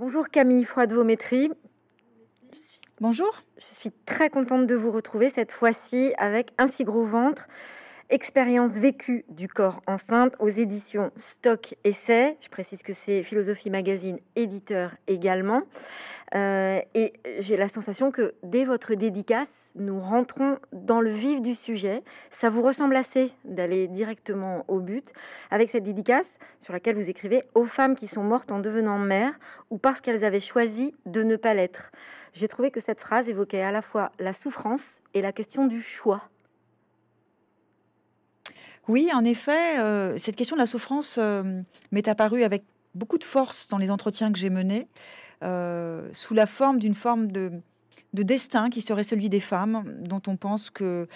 Bonjour Camille Froide-Vaumétry. Bonjour. Je suis très contente de vous retrouver cette fois-ci avec un si gros ventre. Expérience vécue du corps enceinte aux éditions Stock Essai. Je précise que c'est Philosophie Magazine, éditeur également. Euh, et j'ai la sensation que dès votre dédicace, nous rentrons dans le vif du sujet. Ça vous ressemble assez d'aller directement au but avec cette dédicace sur laquelle vous écrivez aux femmes qui sont mortes en devenant mères ou parce qu'elles avaient choisi de ne pas l'être. J'ai trouvé que cette phrase évoquait à la fois la souffrance et la question du choix. Oui, en effet, euh, cette question de la souffrance euh, m'est apparue avec beaucoup de force dans les entretiens que j'ai menés, euh, sous la forme d'une forme de, de, destin qui serait celui des femmes, dont on pense que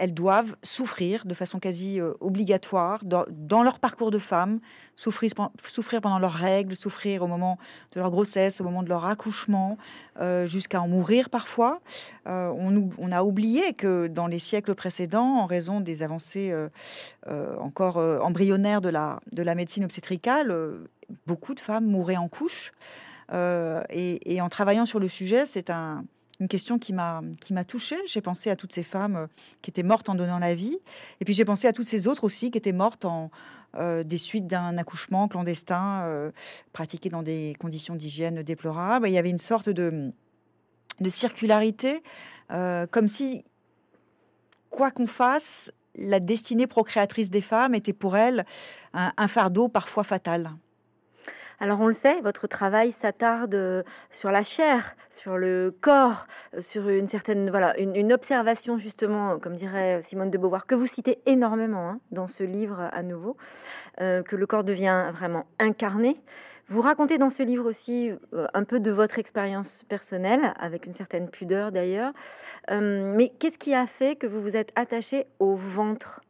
elles doivent souffrir de façon quasi euh, obligatoire dans, leur parcours de femme, souffrir, pendant leurs règles, souffrir au moment de leur grossesse, au moment de leur accouchement, euh, jusqu'à en mourir parfois. Euh, on, a oublié que dans les siècles précédents, en raison des avancées encore embryonnaires de la, de la médecine obstétricale, beaucoup de femmes mouraient en couche. Et en travaillant sur le sujet, c'est un une question qui m'a qui m'a touchée. J'ai pensé à toutes ces femmes euh, qui étaient mortes en donnant la vie, et puis j'ai pensé à toutes ces autres aussi qui étaient mortes en euh, des suites d'un accouchement clandestin euh, pratiqué dans des conditions d'hygiène déplorables. il y avait une sorte de de circularité, comme si quoi qu'on fasse, la destinée procréatrice des femmes était pour elles un fardeau parfois fatal. Alors on le sait, votre travail s'attarde euh, sur la chair, sur le corps, euh, sur une certaine voilà une, observation justement, comme dirait Simone de Beauvoir, que vous citez énormément hein, dans ce livre à nouveau, euh, que le corps devient vraiment incarné. Vous racontez dans ce livre aussi un peu de votre expérience personnelle, avec une certaine pudeur d'ailleurs. mais qu'est-ce qui a fait que vous vous êtes attaché au ventre?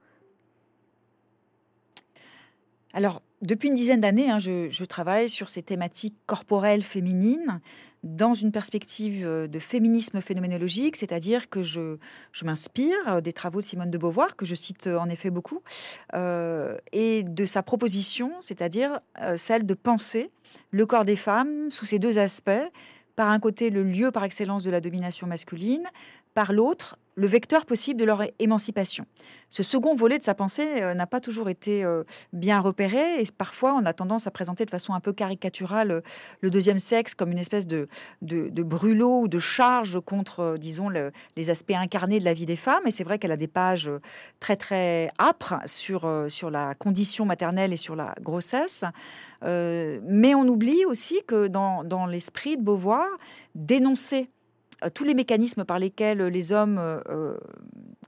Alors, depuis une dizaine d'années, hein, je, travaille sur ces thématiques corporelles féminines dans une perspective euh, de féminisme phénoménologique, c'est-à-dire que je, m'inspire euh, des travaux de Simone de Beauvoir, que je cite euh, en effet beaucoup, et de sa proposition, c'est-à-dire celle de penser le corps des femmes sous ces deux aspects, par un côté le lieu par excellence de la domination masculine, par l'autre le vecteur possible de leur émancipation. Ce second volet de sa pensée euh, n'a pas toujours été euh, bien repéré et parfois on a tendance à présenter de façon un peu caricaturale euh, le deuxième sexe comme une espèce de, de, brûlot ou de charge contre, disons, les aspects incarnés de la vie des femmes. Et c'est vrai qu'elle a des pages très très âpres sur, sur la condition maternelle et sur la grossesse. mais on oublie aussi que dans, dans l'esprit de Beauvoir, dénoncer tous les mécanismes par lesquels les hommes euh, euh,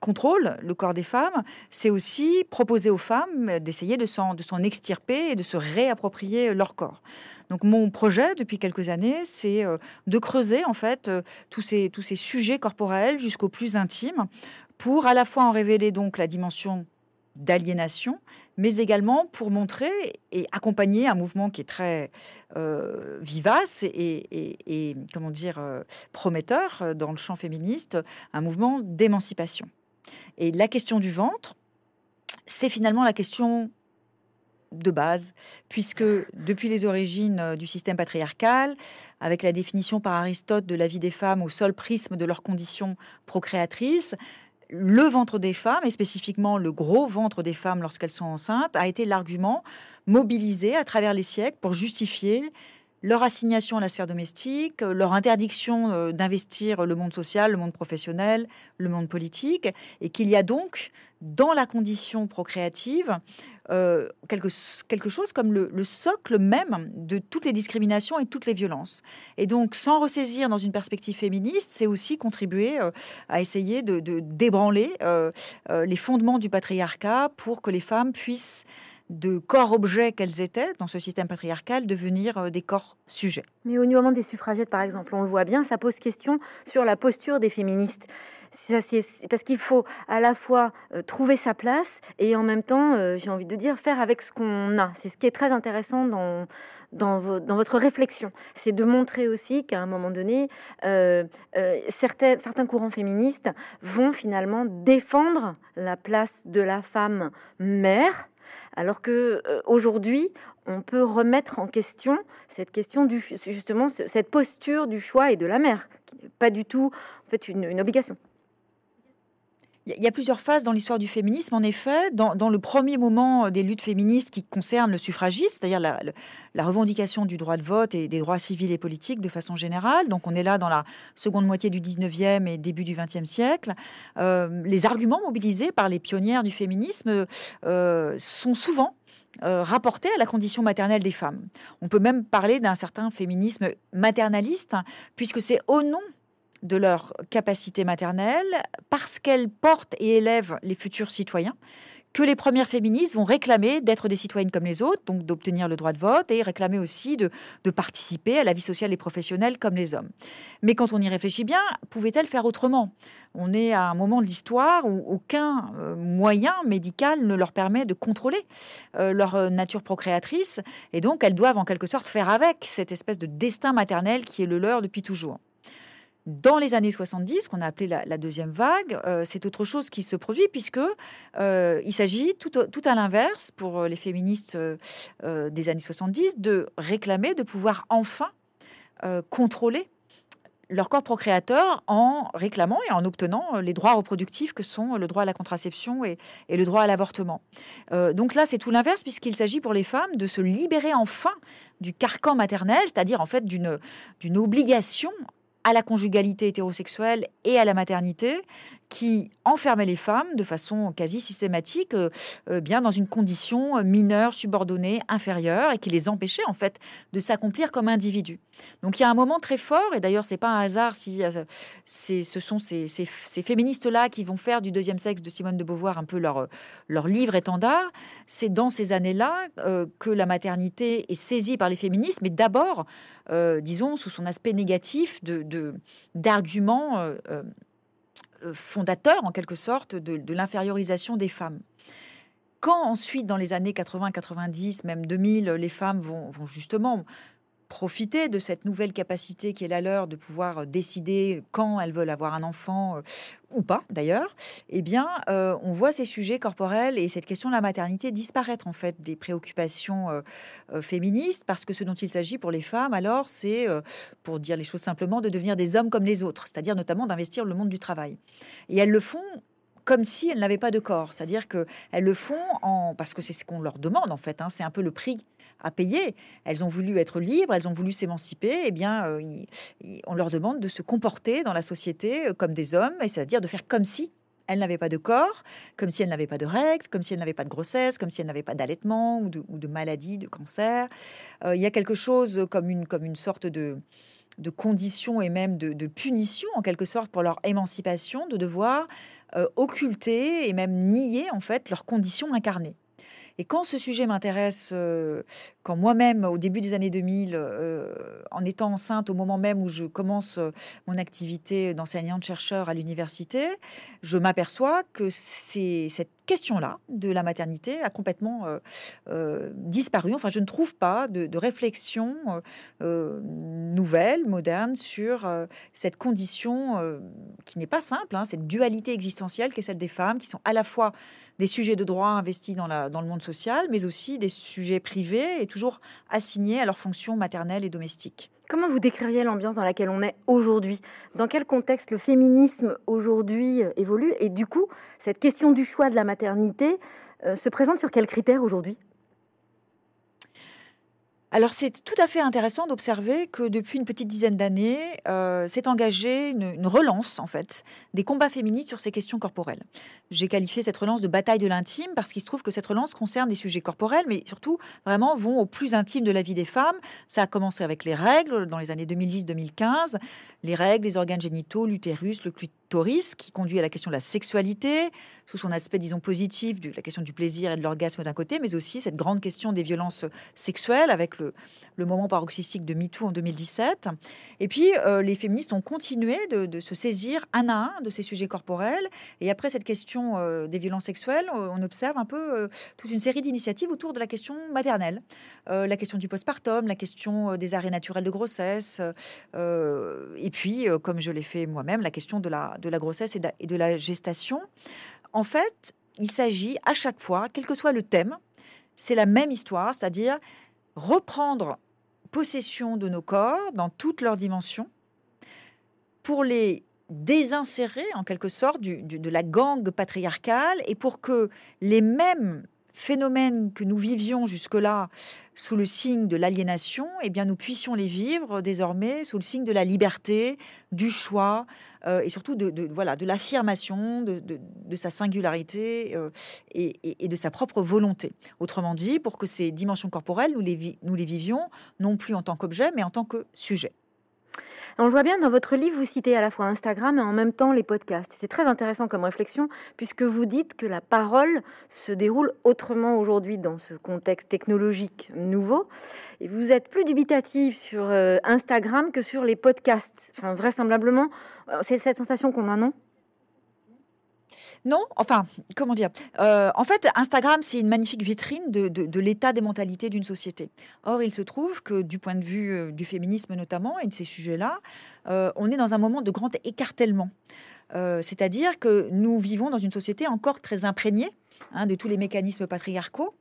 contrôlent le corps des femmes, c'est aussi proposer aux femmes d'essayer de s'en, de s'en extirper et de se réapproprier leur corps. Donc mon projet depuis quelques années, c'est de creuser en fait tous ces, tous ces sujets corporels jusqu'au plus intime pour à la fois en révéler donc la dimension d'aliénation, mais également pour montrer et accompagner un mouvement qui est très euh, vivace et, comment dire euh, prometteur euh, dans le champ féministe, un mouvement d'émancipation. Et la question du ventre, c'est finalement la question de base, puisque depuis les origines du système patriarcal, avec la définition par Aristote de la vie des femmes au seul prisme de leurs conditions procréatrices, le ventre des femmes, et spécifiquement le gros ventre des femmes lorsqu'elles sont enceintes, a été l'argument mobilisé à travers les siècles pour justifier leur assignation à la sphère domestique, leur interdiction euh, d'investir le monde social, le monde professionnel, le monde politique, et qu'il y a donc dans la condition procréative euh, quelque, quelque chose comme le, socle même de toutes les discriminations et toutes les violences. Et donc, sans ressaisir dans une perspective féministe, c'est aussi contribuer euh, à essayer de, débranler euh, les fondements du patriarcat pour que les femmes puissent de corps-objets qu'elles étaient dans ce système patriarcal devenir des corps sujets. Mais au moment des suffragettes, par exemple, on le voit bien, ça pose question sur la posture des féministes parce qu'il faut à la fois euh, trouver sa place et en même temps, euh, j'ai envie de dire, faire avec ce qu'on a. C'est ce qui est très intéressant dans, dans, votre réflexion. C'est de montrer aussi qu'à un moment donné, euh, certains courants féministes vont finalement défendre la place de la femme mère Alors que aujourd'hui, on peut remettre en question cette question du justement cette posture du choix et de la mère, qui pas du tout en fait une obligation. Il y a plusieurs phases dans l'histoire du féminisme. En effet, dans, le premier moment des luttes féministes qui concernent le suffragiste, c'est-à-dire la, revendication du droit de vote et des droits civils et politiques de façon générale, donc on est là dans la seconde moitié du 19e et début du 20e siècle, euh, les arguments mobilisés par les pionnières du féminisme euh, sont souvent euh, rapportés à la condition maternelle des femmes. On peut même parler d'un certain féminisme maternaliste, puisque c'est au nom de leur capacité maternelle, parce qu'elles portent et élèvent les futurs citoyens, que les premières féministes vont réclamer d'être des citoyennes comme les autres, donc d'obtenir le droit de vote et réclamer aussi de, participer à la vie sociale et professionnelle comme les hommes. Mais quand on y réfléchit bien, pouvaient-elles faire autrement? On est à un moment de l'histoire où aucun euh, moyen médical ne leur permet de contrôler euh, leur nature procréatrice et donc elles doivent en quelque sorte faire avec cette espèce de destin maternel qui est le leur depuis toujours. Dans les années 70, qu'on a appelé la, deuxième vague, euh, c'est autre chose qui se produit puisque euh, il s'agit tout, à l'inverse pour les féministes euh, des années 70 de réclamer de pouvoir enfin contrôler leur corps procréateur en réclamant et en obtenant les droits reproductifs que sont le droit à la contraception et le droit à l'avortement. donc là, c'est tout l'inverse puisqu'il s'agit pour les femmes de se libérer enfin du carcan maternel, c'est-à-dire en fait d'une obligation à la conjugalité hétérosexuelle et à la maternité qui enfermait les femmes de façon quasi systématique euh, euh, bien dans une condition mineure, subordonnée, inférieure et qui les empêchait en fait de s'accomplir comme individus. Donc il y a un moment très fort et d'ailleurs c'est pas un hasard si euh, ce sont ces, féministes là qui vont faire du deuxième sexe de Simone de Beauvoir un peu leur livre étendard. C'est dans ces années-là que la maternité est saisie par les féministes, mais d'abord disons sous son aspect négatif de d'arguments euh, fondateur, en quelque sorte, de, l'infériorisation des femmes. Quand ensuite, dans les années 80, 90, même 2000, les femmes vont justement profiter de cette nouvelle capacité qui est la leur de pouvoir décider quand elles veulent avoir un enfant euh, ou pas d'ailleurs, eh bien, euh, on voit ces sujets corporels et cette question de la maternité disparaître en fait des préoccupations euh, féministes parce que ce dont il s'agit pour les femmes, alors, c'est, pour dire les choses simplement, de devenir des hommes comme les autres, c'est-à-dire notamment d'investir le monde du travail. Et elles le font comme si elles n'avaient pas de corps, c'est-à-dire que elles le font en parce que c'est ce qu'on leur demande en fait. Hein, c'est un peu le prix à payer. Elles ont voulu être libres, elles ont voulu s'émanciper. eh bien, euh, on leur demande de se comporter dans la société euh, comme des hommes, et c'est-à-dire de faire comme si elles n'avaient pas de corps, comme si elles n'avaient pas de règles, comme si elles n'avaient pas de grossesse, comme si elles n'avaient pas d'allaitement ou de, ou de, maladie, de cancer. Euh, il y a quelque chose comme une, sorte de, de condition et même de, punition en quelque sorte pour leur émancipation, de devoir occulter et même nier en fait leurs conditions incarnées. Et quand ce sujet m'intéresse, euh, quand moi-même, au début des années 2000, euh, en étant enceinte, au moment même où je commence euh, mon activité d'enseignante-chercheur à l'université, je m'aperçois que c'est cette question-là de la maternité a complètement disparu. Enfin, je ne trouve pas de, réflexion nouvelle, moderne, sur cette condition qui n'est pas simple, hein, cette dualité existentielle qui est celle des femmes, qui sont à la fois des sujets de droit investis dans le monde social, mais aussi des sujets privés et toujours assignés à leurs fonctions maternelles et domestiques. Comment vous décririez l'ambiance dans laquelle on est aujourd'hui? Dans quel contexte le féminisme aujourd'hui euh, évolue? Et du coup, cette question du choix de la maternité euh, se présente sur quels critères aujourd'hui? Alors c'est tout à fait intéressant d'observer que depuis une petite dizaine d'années, euh, s'est engagée une, relance en fait des combats féministes sur ces questions corporelles. J'ai qualifié cette relance de bataille de l'intime parce qu'il se trouve que cette relance concerne des sujets corporels, mais surtout vraiment vont au plus intime de la vie des femmes. Ça a commencé avec les règles dans les années 2010-2015, les règles, les organes génitaux, l'utérus, le clitoris, qui conduit à la question de la sexualité, sous son aspect, disons, positif, de la question du plaisir et de l'orgasme d'un côté, mais aussi cette grande question des violences sexuelles avec le, moment paroxystique de MeToo en 2017. Et puis, euh, les féministes ont continué de, se saisir un à un de ces sujets corporels. Et après cette question euh, des violences sexuelles, euh, on observe un peu toute une série d'initiatives autour de la question maternelle, la question du postpartum, la question des arrêts naturels de grossesse, et puis, comme je l'ai fait moi-même, la question de la, de la grossesse et de la gestation. En fait, il s'agit à chaque fois, quel que soit le thème, c'est la même histoire, c'est-à-dire reprendre possession de nos corps dans toutes leurs dimensions pour les désinsérer en quelque sorte de la gangue patriarcale et pour que les mêmes phénomènes que nous vivions jusque-là sous le signe de l'aliénation, eh bien nous puissions les vivre désormais sous le signe de la liberté, du choix euh, et surtout de, voilà de l'affirmation de, sa singularité euh, et, de sa propre volonté. Autrement dit, pour que ces dimensions corporelles, nous les, nous les vivions non plus en tant qu'objet, mais en tant que sujet. On le voit bien dans votre livre, vous citez à la fois Instagram et en même temps les podcasts. C'est très intéressant comme réflexion puisque vous dites que la parole se déroule autrement aujourd'hui dans ce contexte technologique nouveau. Et vous êtes plus dubitatif sur euh, Instagram que sur les podcasts. Enfin, vraisemblablement, euh, c'est cette sensation qu'on a, non? Non, enfin, comment dire euh, En fait, Instagram, c'est une magnifique vitrine de, l'état des mentalités d'une société. Or, il se trouve que du point de vue euh, du féminisme notamment, et de ces sujets-là, euh, on est dans un moment de grand écartèlement. C'est-à-dire que nous vivons dans une société encore très imprégnée Hein, de tous les mécanismes patriarcaux.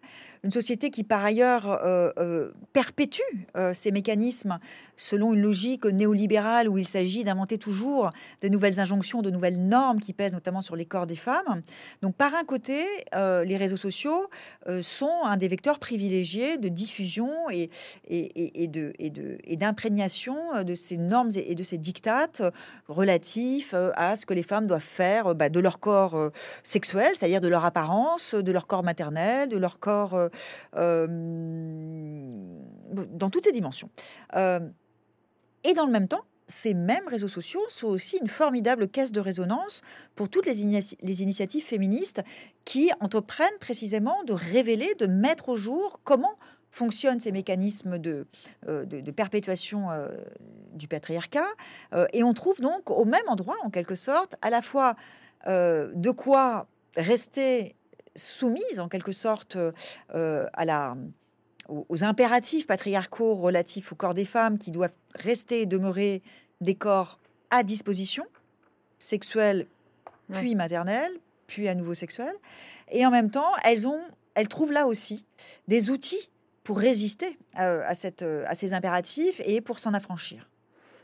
Une société qui, par ailleurs, euh, euh, perpétue euh, ces mécanismes selon une logique néolibérale où il s'agit d'inventer toujours de nouvelles injonctions, de nouvelles normes qui pèsent notamment sur les corps des femmes. Donc, par un côté, les réseaux sociaux sont un des vecteurs privilégiés de diffusion et, et, d'imprégnation de, ces normes et de ces dictates relatifs à ce que les femmes doivent faire bah, de leur corps sexuel, c'est-à-dire de leur apparence de leur corps maternel, de leur corps dans toutes ces dimensions. Euh, et dans le même temps, ces mêmes réseaux sociaux sont aussi une formidable caisse de résonance pour toutes les, les, initiatives féministes qui entreprennent précisément de révéler, de mettre au jour comment fonctionnent ces mécanismes de, de, perpétuation du patriarcat. et on trouve donc au même endroit, en quelque sorte, à la fois de quoi rester soumise en quelque sorte euh, à la, aux, impératifs patriarcaux relatifs au corps des femmes qui doivent rester et demeurer des corps à disposition, sexuels, puis maternels, puis à nouveau sexuels. Et en même temps, elles, ont, elles trouvent là aussi des outils pour résister euh, à, cette, à ces impératifs et pour s'en affranchir.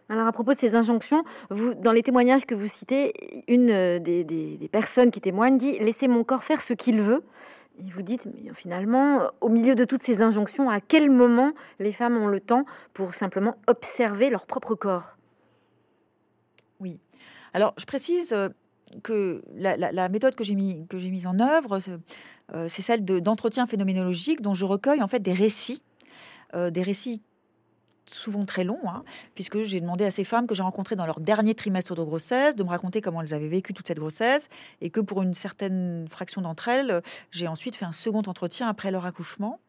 Alors à propos de ces injonctions, vous, dans les témoignages que vous citez, une euh, des, personnes qui témoignent dit laissez mon corps faire ce qu'il veut. Et vous dites, mais finalement, au milieu de toutes ces injonctions, à quel moment les femmes ont le temps pour simplement observer leur propre corps? Oui. Alors, je précise euh, que la, méthode que j'ai mis, mise en œuvre, euh, c'est celle d'entretien phénoménologique dont je recueille en fait des récits, des récits souvent très long, hein, puisque j'ai demandé à ces femmes que j'ai rencontrées dans leur dernier trimestre de grossesse de me raconter comment elles avaient vécu toute cette grossesse, et que pour une certaine fraction d'entre elles, j'ai ensuite fait un second entretien après leur accouchement.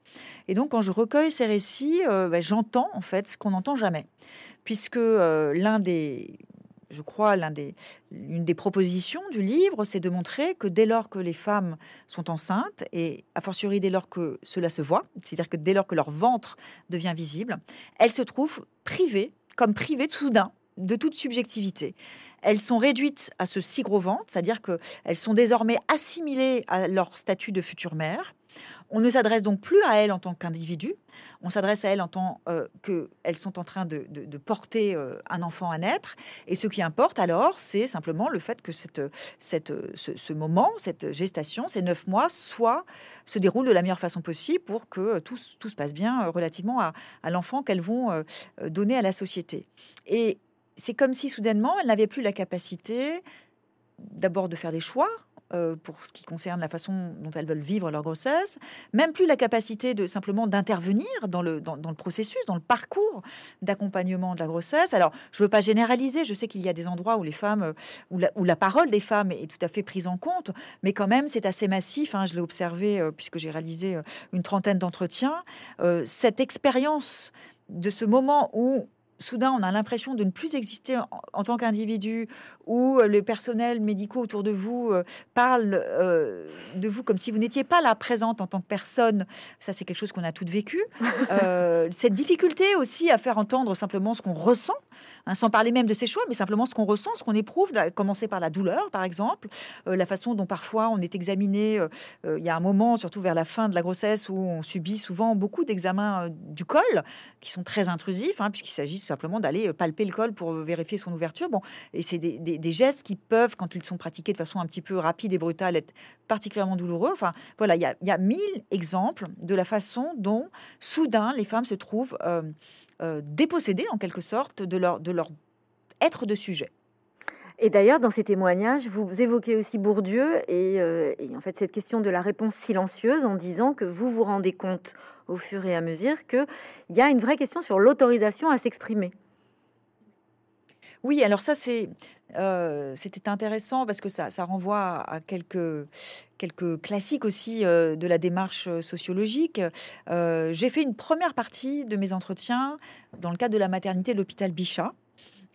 Et donc, quand je recueille ces récits, euh, ben, j'entends en fait ce qu'on n'entend jamais, puisque euh, l'un des je crois, l'une des propositions du livre, c'est de montrer que dès lors que les femmes sont enceintes, et a fortiori dès lors que cela se voit, c'est-à-dire que dès lors que leur ventre devient visible, elles se trouvent privées, comme privées soudain, de toute subjectivité. Elles sont réduites à ce si gros ventre, c'est-à-dire qu'elles sont désormais assimilées à leur statut de future mère. On ne s'adresse donc plus à elles en tant qu'individu, on s'adresse à elles en tant euh, qu'elles sont en train de, porter euh, un enfant à naître. Et ce qui importe alors, c'est simplement le fait que cette, cette, ce, moment, cette gestation, ces neuf mois, soit, se déroule de la meilleure façon possible pour que tout, tout se passe bien euh, relativement à, à l'enfant qu'elles vont donner à la société. Et c'est comme si soudainement, elles n'avaient plus la capacité d'abord de faire des choix, euh, pour ce qui concerne la façon dont elles veulent vivre leur grossesse, même plus la capacité de simplement d'intervenir dans le, dans, le processus, dans le parcours d'accompagnement de la grossesse. Alors, je ne veux pas généraliser, je sais qu'il y a des endroits où les femmes, euh, où la, parole des femmes est tout à fait prise en compte, mais quand même, c'est assez massif. Hein, je l'ai observé euh, puisque j'ai réalisé une trentaine d'entretiens. cette expérience de ce moment où soudain, on a l'impression de ne plus exister en, tant qu'individu, où euh, le personnel médicaux autour de vous euh, parle euh, de vous comme si vous n'étiez pas là présente en tant que personne. Ça, c'est quelque chose qu'on a toutes vécu. cette difficulté aussi à faire entendre simplement ce qu'on ressent, hein, sans parler même de ses choix, mais simplement ce qu'on ressent, ce qu'on éprouve, à commencer par la douleur, par exemple, euh, la façon dont parfois on est examiné. Euh, il y a un moment, surtout vers la fin de la grossesse, où on subit souvent beaucoup d'examens du col qui sont très intrusifs, hein, puisqu'il s'agit simplement d'aller palper le col pour vérifier son ouverture. Bon, et c'est des, des, gestes qui peuvent, quand ils sont pratiqués de façon un petit peu rapide et brutale, être particulièrement douloureux. Enfin, voilà, il y a, mille exemples de la façon dont soudain les femmes se trouvent euh, euh, dépossédées en quelque sorte de leur, de leur être de sujet. Et d'ailleurs, dans ces témoignages, vous évoquez aussi Bourdieu et, euh, et, en fait cette question de la réponse silencieuse en disant que vous vous rendez compte au fur et à mesure qu'il y a une vraie question sur l'autorisation à s'exprimer. Oui, alors ça c'est c'était intéressant parce que ça, renvoie à quelques quelques classiques aussi de la démarche sociologique. J'ai fait une première partie de mes entretiens dans le cadre de la maternité de l'hôpital Bichat.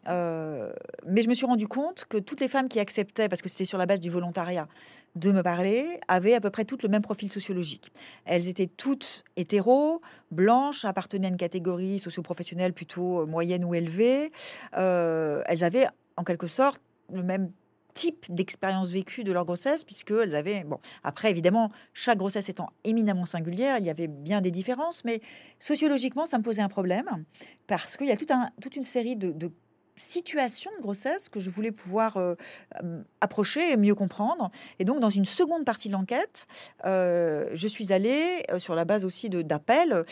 mais je me suis rendu compte que toutes les femmes qui acceptaient, parce que c'était sur la base du volontariat, de me parler, avaient à peu près toutes le même profil sociologique. Elles étaient toutes hétéros, blanches, appartenaient à une catégorie socio-professionnelle plutôt moyenne ou élevée. elles avaient en quelque sorte le même type d'expérience vécue de leur grossesse, puisqu'elles avaient... Bon, après, évidemment, chaque grossesse étant éminemment singulière, il y avait bien des différences, mais sociologiquement, ça me posait un problème, parce qu'il y a toute une série de situation de grossesse que je voulais pouvoir euh, euh, approcher et mieux comprendre. Et donc, dans une seconde partie de l'enquête, euh, je suis allée, sur la base aussi d'appels,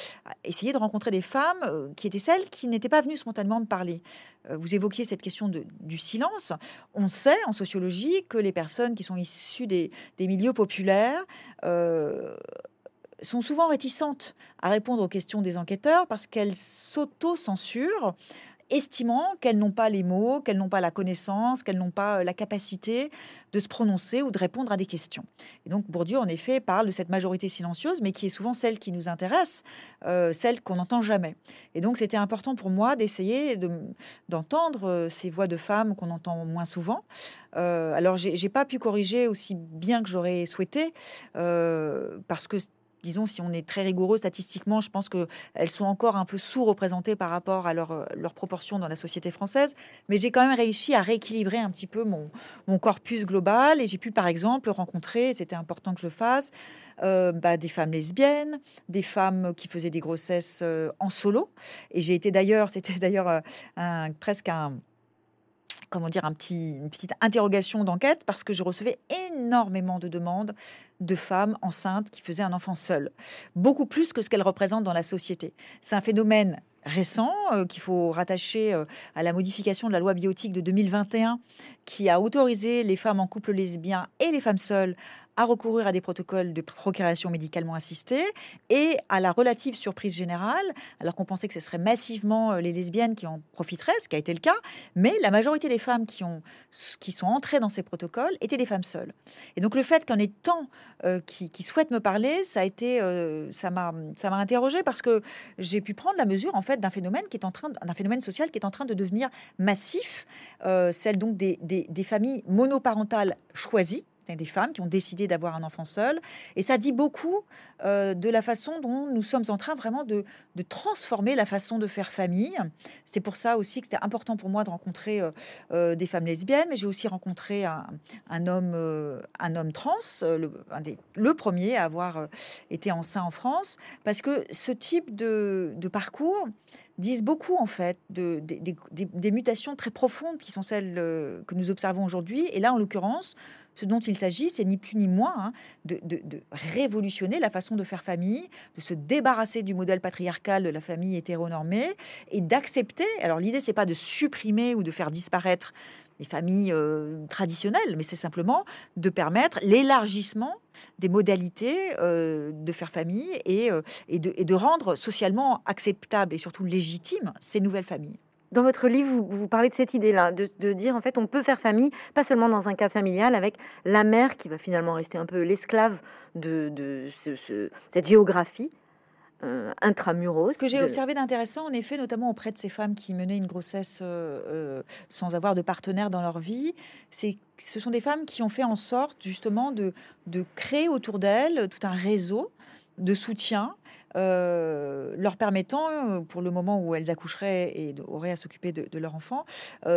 essayer de rencontrer des femmes qui étaient celles qui n'étaient pas venues spontanément me parler. vous évoquiez cette question de, du silence. On sait en sociologie que les personnes qui sont issues des, des milieux populaires sont souvent réticentes à répondre aux questions des enquêteurs parce qu'elles s'auto-censurent estimant qu'elles n'ont pas les mots, qu'elles n'ont pas la connaissance, qu'elles n'ont pas euh, la capacité de se prononcer ou de répondre à des questions. Et donc Bourdieu, en effet, parle de cette majorité silencieuse, mais qui est souvent celle qui nous intéresse, euh, celle qu'on n'entend jamais. Et donc c'était important pour moi d'essayer d'entendre euh, ces voix de femmes qu'on entend moins souvent. alors j'ai pas pu corriger aussi bien que j'aurais souhaité, parce que disons, si on est très rigoureux statistiquement, je pense qu'elles sont encore un peu sous-représentées par rapport à leur, leur, proportion dans la société française. Mais j'ai quand même réussi à rééquilibrer un petit peu mon, corpus global et j'ai pu, par exemple, rencontrer, c'était important que je le fasse, euh, bah, des femmes lesbiennes, des femmes qui faisaient des grossesses euh, en solo. Et j'ai été d'ailleurs, c'était d'ailleurs euh, presque un comment dire, un petit, une petite interrogation d'enquête parce que je recevais énormément de demandes de femmes enceintes qui faisaient un enfant seul, beaucoup plus que ce qu'elles représentent dans la société. C'est un phénomène récent euh, qu'il faut rattacher euh, à la modification de la loi biotique de 2021 qui a autorisé les femmes en couple lesbien et les femmes seules à recourir à des protocoles de procréation médicalement assistée et à la relative surprise générale, alors qu'on pensait que ce serait massivement euh, les lesbiennes qui en profiteraient, ce qui a été le cas, mais la majorité des femmes qui, ont, qui sont entrées dans ces protocoles étaient des femmes seules. Et donc le fait qu'en ait tant euh, qui, souhaitent me parler, euh, ça m'a, ça m'a interrogé parce que j'ai pu prendre la mesure en fait d'un phénomène qui est en train, d'un phénomène social qui est en train de devenir massif, celle donc des, des familles monoparentales choisies des femmes qui ont décidé d'avoir un enfant seul. Et ça dit beaucoup euh, de la façon dont nous sommes en train vraiment de, transformer la façon de faire famille. C'est pour ça aussi que c'était important pour moi de rencontrer euh, euh, des femmes lesbiennes, mais j'ai aussi rencontré un, homme, un homme trans, le, premier à avoir été enceint en France, parce que ce type de, de parcours disent beaucoup en fait de, des mutations très profondes qui sont celles que nous observons aujourd'hui. Et là, en l'occurrence, ce dont il s'agit, c'est ni plus ni moins hein, de, révolutionner la façon de faire famille, de se débarrasser du modèle patriarcal de la famille hétéronormée et d'accepter. Alors l'idée, c'est pas de supprimer ou de faire disparaître les familles euh, traditionnelles, mais c'est simplement de permettre l'élargissement des modalités euh, de faire famille et, euh, et, de, et de rendre socialement acceptable et surtout légitime ces nouvelles familles. Dans votre livre, vous, parlez de cette idée-là, de, dire en fait on peut faire famille, pas seulement dans un cadre familial, avec la mère qui va finalement rester un peu l'esclave de, cette géographie, euh, intramuros. Ce que j'ai observé d'intéressant, en effet, notamment auprès de ces femmes qui menaient une grossesse euh, euh, sans avoir de partenaire dans leur vie, c'est ce sont des femmes qui ont fait en sorte justement de, de créer autour d'elles tout un réseau de soutien leur permettant, pour le moment où elles accoucheraient et auraient à s'occuper de, leur enfant,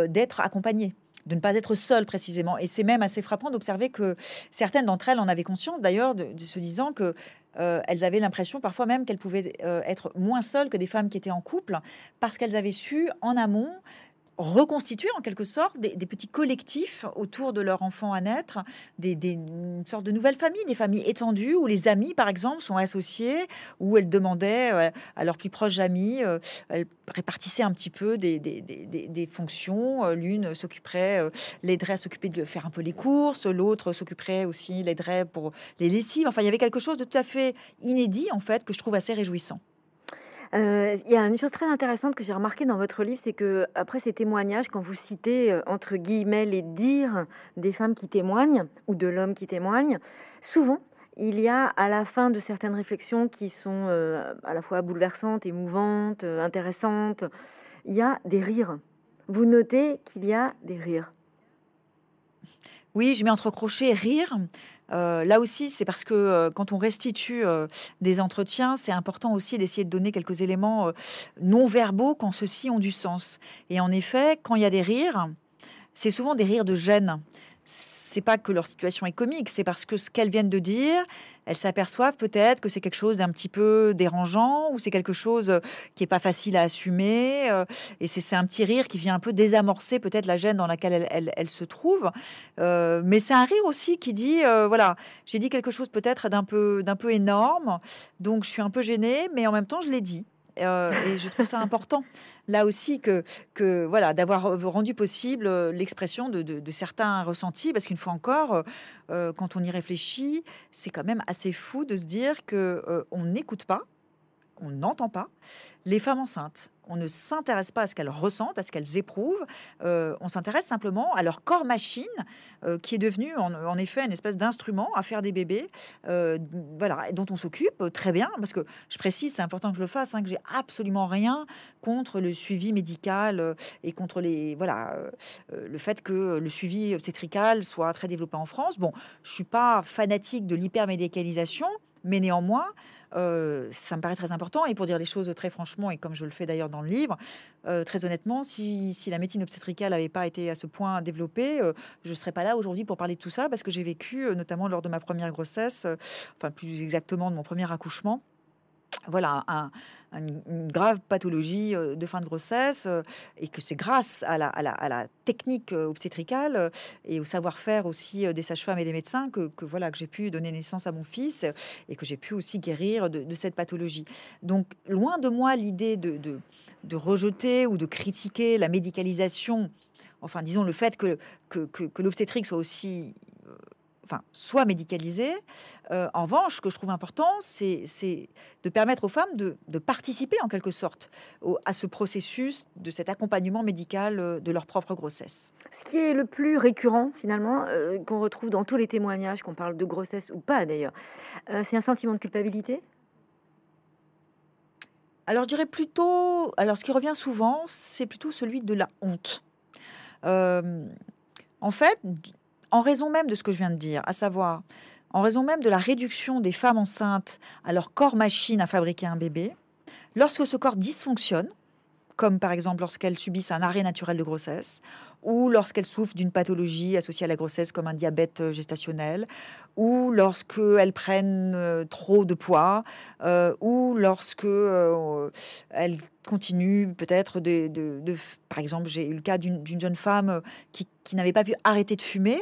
d'être accompagnées de ne pas être seules précisément. Et c'est même assez frappant d'observer que certaines d'entre elles en avaient conscience d'ailleurs, de, se disant que elles avaient l'impression parfois même qu'elles pouvaient être moins seules que des femmes qui étaient en couple, parce qu'elles avaient su en amont reconstituer en quelque sorte des, petits collectifs autour de leur enfant à naître, des, des une sorte de nouvelles familles, des familles étendues où les amis, par exemple, sont associés, où elles demandaient euh, à leurs plus proches amis, euh, elles répartissaient un petit peu des, des fonctions. Euh, l'une s'occuperait, l'aiderait à s'occuper de faire un peu les courses, l'autre s'occuperait aussi, l'aiderait pour les lessives. Enfin, il y avait quelque chose de tout à fait inédit, en fait, que je trouve assez réjouissant. Euh, il y a une chose très intéressante que j'ai remarqué dans votre livre, c'est que après ces témoignages, quand vous citez euh, entre guillemets les dires des femmes qui témoignent ou de l'homme qui témoigne, souvent il y a à la fin de certaines réflexions qui sont euh, à la fois bouleversantes, émouvantes, intéressantes, il y a des rires. Vous notez qu'il y a des rires. Oui, je mets entre crochets rire euh, là aussi, c'est parce que euh, quand on restitue euh, des entretiens, c'est important aussi d'essayer de donner quelques éléments non verbaux quand ceux-ci ont du sens. Et en effet, quand il y a des rires, c'est souvent des rires de gêne c'est pas que leur situation est comique, c'est parce que ce qu'elles viennent de dire, elles s'aperçoivent peut-être que c'est quelque chose d'un petit peu dérangeant ou c'est quelque chose qui est pas facile à assumer. Euh, et c'est un petit rire qui vient un peu désamorcer peut-être la gêne dans laquelle elles, se trouvent. Euh, mais c'est un rire aussi qui dit euh, voilà, j'ai dit quelque chose peut-être d'un peu, d'un peu énorme, donc je suis un peu gênée, mais en même temps je l'ai dit. Euh, et je trouve ça important, là aussi, que, voilà, d'avoir rendu possible euh, l'expression de, de, certains ressentis, parce qu'une fois encore, euh, quand on y réfléchit, c'est quand même assez fou de se dire que on n'écoute pas, on n'entend pas les femmes enceintes on ne s'intéresse pas à ce qu'elles ressentent, à ce qu'elles éprouvent. Euh, on s'intéresse simplement à leur corps machine, euh, qui est devenu en, effet une espèce d'instrument à faire des bébés, euh, voilà, dont on s'occupe très bien. Parce que je précise, c'est important que je le fasse, hein, que j'ai absolument rien contre le suivi médical et contre les voilà le fait que le suivi obstétrical soit très développé en France. Bon, je suis pas fanatique de l'hypermédicalisation, mais néanmoins. Euh, ça me paraît très important. Et pour dire les choses très franchement, et comme je le fais d'ailleurs dans le livre, euh, très honnêtement, si, la médecine obstétricale n'avait pas été à ce point développée, euh, je ne serais pas là aujourd'hui pour parler de tout ça, parce que j'ai vécu, notamment lors de ma première grossesse, enfin plus exactement de mon premier accouchement, voilà, un, une, grave pathologie euh, de fin de grossesse euh, et que c'est grâce à la, à, la, technique euh, obstétricale et au savoir-faire aussi des sages-femmes et des médecins que, que voilà que j'ai pu donner naissance à mon fils et que j'ai pu aussi guérir de, cette pathologie. Donc loin de moi l'idée de, de, de, rejeter ou de critiquer la médicalisation, enfin disons le fait que, que, que l'obstétrique soit aussi enfin, soit médicalisé. Euh, en revanche, ce que je trouve important, c'est de permettre aux femmes de, participer en quelque sorte à ce processus de cet accompagnement médical euh, de leur propre grossesse. Ce qui est le plus récurrent finalement, euh, qu'on retrouve dans tous les témoignages, qu'on parle de grossesse ou pas d'ailleurs, c'est un sentiment de culpabilité? Alors je dirais plutôt, alors ce qui revient souvent, c'est plutôt celui de la honte. en fait, en raison même de ce que je viens de dire, à savoir en raison même de la réduction des femmes enceintes à leur corps machine à fabriquer un bébé, lorsque ce corps dysfonctionne, comme par exemple lorsqu'elles subissent un arrêt naturel de grossesse, ou lorsqu'elles souffrent d'une pathologie associée à la grossesse comme un diabète euh, gestationnel, ou lorsqu'elles prennent euh, trop de poids, euh, ou lorsque elles continuent peut-être de, Par exemple, j'ai eu le cas d'une jeune femme qui n'avait pas pu arrêter de fumer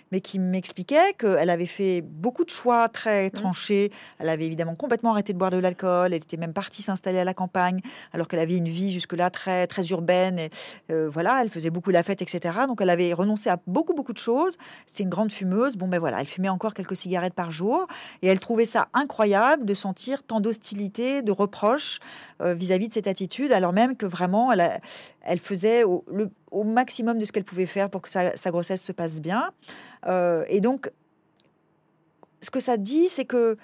mais qui m'expliquait qu'elle avait fait beaucoup de choix très mmh. tranchés. Elle avait évidemment complètement arrêté de boire de l'alcool. Elle était même partie s'installer à la campagne, alors qu'elle avait une vie jusque-là très, très urbaine. Et euh, voilà, elle faisait beaucoup la fête, etc. Donc elle avait renoncé à beaucoup, beaucoup de choses. C'est une grande fumeuse. Bon, ben voilà, elle fumait encore quelques cigarettes par jour. Et elle trouvait ça incroyable de sentir tant d'hostilité, de reproches euh, vis-à-vis de cette attitude, alors même que vraiment, elle, elle faisait au, au maximum de ce qu'elle pouvait faire pour que sa, sa grossesse se passe bien. Euh, et donc, ce que ça dit, c'est que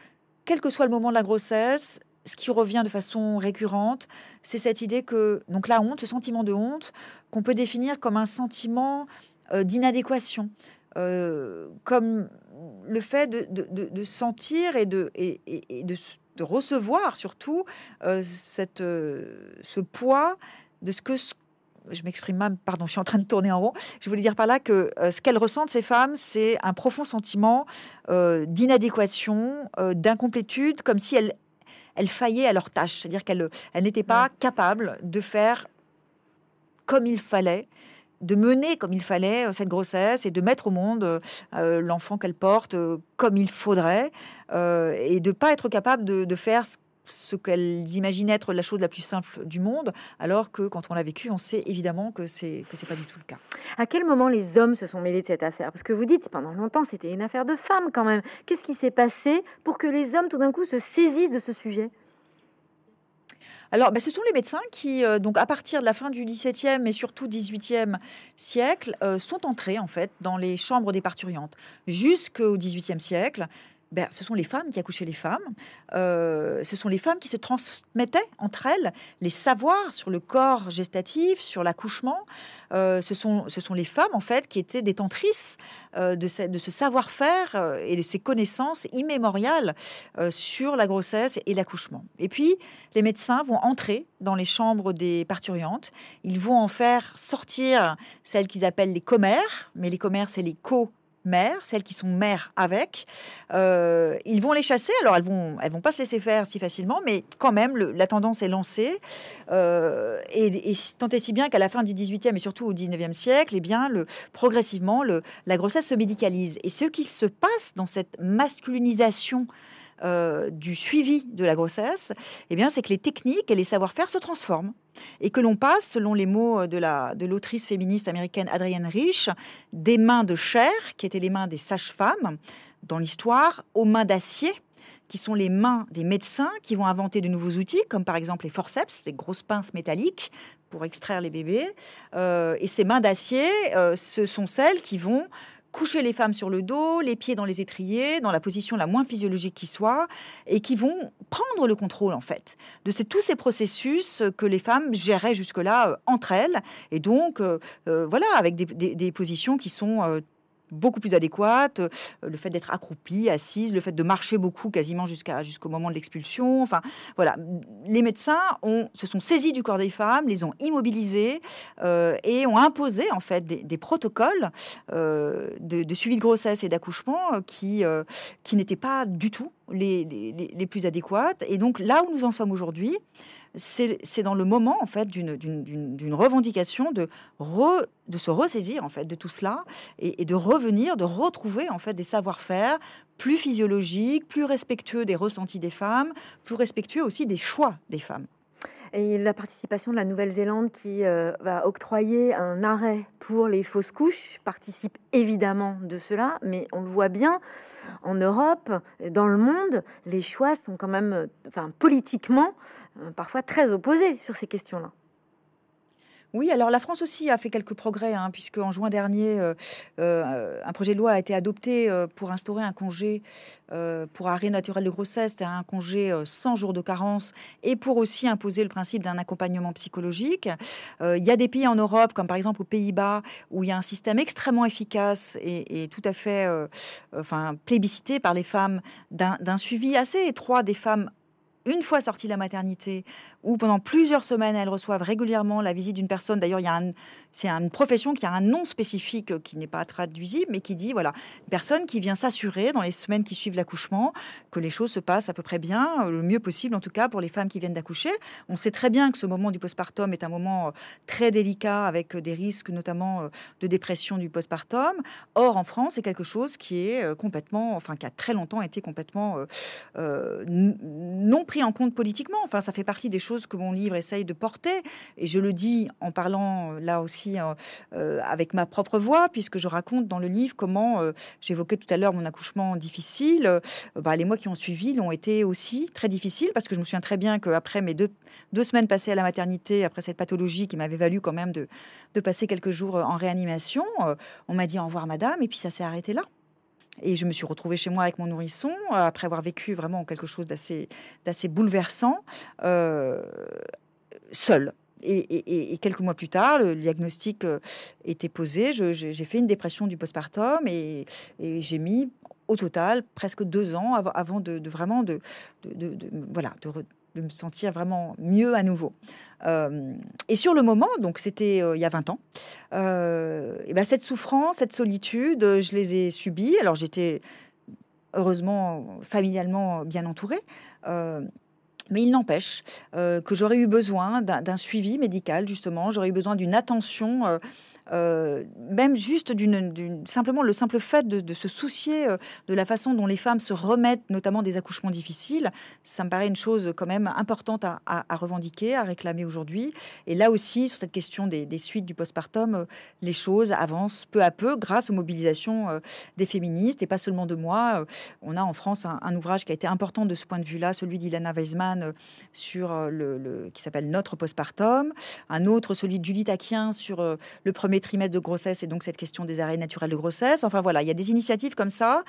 quel que soit le moment de la grossesse, ce qui revient de façon récurrente, c'est cette idée que, donc la honte, ce sentiment de honte, qu'on peut définir comme un sentiment euh, d'inadéquation, euh, comme le fait de, sentir et de, recevoir surtout cette, ce poids de ce que je m'exprime mal, pardon, je suis en train de tourner en rond. Je voulais dire par là que euh, ce qu'elles ressentent, ces femmes, c'est un profond sentiment euh, d'inadéquation, euh, d'incomplétude, comme si elles, elles faillaient à leur tâche. C'est-à-dire qu'elles elles, n'étaient pas capables de faire comme il fallait de mener comme il fallait cette grossesse et de mettre au monde l'enfant qu'elles portent comme il faudrait et de pas être capable de, de faire ce ce qu'elles imaginent être la chose la plus simple du monde, alors que quand on l'a vécu, on sait évidemment que c'est que c'est pas du tout le cas. À quel moment les hommes se sont mêlés de cette affaire? Parce que vous dites pendant longtemps c'était une affaire de femmes quand même. Qu'est-ce qui s'est passé pour que les hommes tout d'un coup se saisissent de ce sujet? Alors, ben, ce sont les médecins qui, euh, donc à partir de la fin du XVIIe et surtout XVIIIe siècle, euh, sont entrés en fait dans les chambres des parturiantes. Jusqu'au XVIIIe siècle, ben, ce sont les femmes qui accouchaient les femmes. Euh, ce sont les femmes qui se transmettaient entre elles les savoirs sur le corps gestatif, sur l'accouchement. Euh, ce, sont, ce sont les femmes, en fait, qui étaient détentrices euh, de, ce, de ce savoir-faire et de ces connaissances immémoriales sur la grossesse et l'accouchement. Et puis, les médecins vont entrer dans les chambres des parturiantes. Ils vont en faire sortir celles qu'ils appellent les commères, mais les commères, c'est les co mères, celles qui sont mères avec. Euh, ils vont les chasser. Alors elles vont, elles vont pas se laisser faire si facilement, mais quand même la tendance est lancée. Euh, et, tant et si bien qu'à la fin du 18e et surtout au 19e siècle, eh bien le, progressivement le, la grossesse se médicalise. Et ce qui se passe dans cette masculinisation euh, du suivi de la grossesse, eh bien, c'est que les techniques et les savoir-faire se transforment et que l'on passe, selon les mots de la de l'autrice féministe américaine Adrienne Rich, des mains de chair, qui étaient les mains des sages-femmes dans l'histoire, aux mains d'acier qui sont les mains des médecins qui vont inventer de nouveaux outils, comme par exemple les forceps, ces grosses pinces métalliques pour extraire les bébés. Euh, et ces mains d'acier, euh, ce sont celles qui vont coucher les femmes sur le dos, les pieds dans les étriers, dans la position la moins physiologique qui soit, et qui vont prendre le contrôle en fait de tous ces processus que les femmes géraient jusque-là euh, entre elles, et donc euh, euh, voilà avec des, positions qui sont beaucoup plus adéquate, euh, le fait d'être accroupie, assise, le fait de marcher beaucoup quasiment jusqu'à jusqu'au moment de l'expulsion. Enfin, voilà, les médecins se sont saisis du corps des femmes, les ont immobilisées euh, et ont imposé en fait des, protocoles euh, de, suivi de grossesse et d'accouchement qui qui n'étaient pas du tout les, les, les, plus adéquates. Et donc là où nous en sommes aujourd'hui, c'est dans le moment en fait d'une revendication de, se ressaisir en fait de tout cela et, de revenir, de retrouver en fait des savoir-faire plus physiologiques, plus respectueux des ressentis des femmes, plus respectueux aussi des choix des femmes. Et la participation de la Nouvelle-Zélande qui euh, va octroyer un arrêt pour les fausses couches participe évidemment de cela, mais on le voit bien, en Europe, dans le monde, les choix sont quand même, enfin politiquement, euh, parfois très opposés sur ces questions-là. Oui, alors la France aussi a fait quelques progrès, hein, puisque en juin dernier, euh, euh, un projet de loi a été adopté pour instaurer un congé pour arrêt naturel de grossesse, c'est un congé sans jour de carence, et pour aussi imposer le principe d'un accompagnement psychologique. il y a des pays en Europe, comme par exemple aux Pays-Bas, où il y a un système extrêmement efficace et, et tout à fait, enfin, plébiscité par les femmes, d'un suivi assez étroit des femmes une fois sortie de la maternité, ou pendant plusieurs semaines, elles reçoivent régulièrement la visite d'une personne. D'ailleurs, il y a un, c'est une profession qui a un nom spécifique euh, qui n'est pas traduisible, mais qui dit voilà, personne qui vient s'assurer dans les semaines qui suivent l'accouchement que les choses se passent à peu près bien, euh, le mieux possible en tout cas pour les femmes qui viennent d'accoucher. On sait très bien que ce moment du postpartum est un moment euh, très délicat avec des risques notamment de dépression du postpartum. Or, en France, c'est quelque chose qui est complètement, enfin, qui a très longtemps été complètement non pris en compte politiquement. Enfin, ça fait partie des choses que mon livre essaye de porter. Et je le dis en parlant là aussi euh, euh, avec ma propre voix, puisque je raconte dans le livre comment euh, j'évoquais tout à l'heure mon accouchement difficile. Bah, les mois qui ont suivi l'ont été aussi très difficiles, parce que je me souviens très bien qu'après mes deux, deux semaines passées à la maternité, après cette pathologie qui m'avait valu quand même de, de passer quelques jours en réanimation, on m'a dit au revoir madame, et puis ça s'est arrêté là. Et je me suis retrouvée chez moi avec mon nourrisson, après avoir vécu vraiment quelque chose d'assez, d'assez bouleversant, euh, seule. Et, quelques mois plus tard, le diagnostic euh, était posé. j'ai fait une dépression du postpartum et, j'ai mis au total presque deux ans avant de, vraiment de, voilà, de, me sentir vraiment mieux à nouveau. Euh, et sur le moment, donc c'était euh, il y a 20 ans, euh, et ben cette souffrance, cette solitude, je les ai subies. Alors j'étais heureusement familialement bien entourée. mais il n'empêche que j'aurais eu besoin d'un suivi médical, justement. J'aurais eu besoin d'une attention euh, même juste d'une, simplement le simple fait de, se soucier euh, de la façon dont les femmes se remettent, notamment des accouchements difficiles, ça me paraît une chose quand même importante à, revendiquer, à réclamer aujourd'hui. Et là aussi, sur cette question des, suites du postpartum, euh, les choses avancent peu à peu grâce aux mobilisations des féministes et pas seulement de moi. On a en France un, ouvrage qui a été important de ce point de vue-là, celui d'Ilana Weisman sur le, qui s'appelle Notre postpartum, un autre, celui de Judith Aquien sur le premier trimestre de grossesse et donc cette question des arrêts naturels de grossesse. Enfin voilà, il y a des initiatives comme ça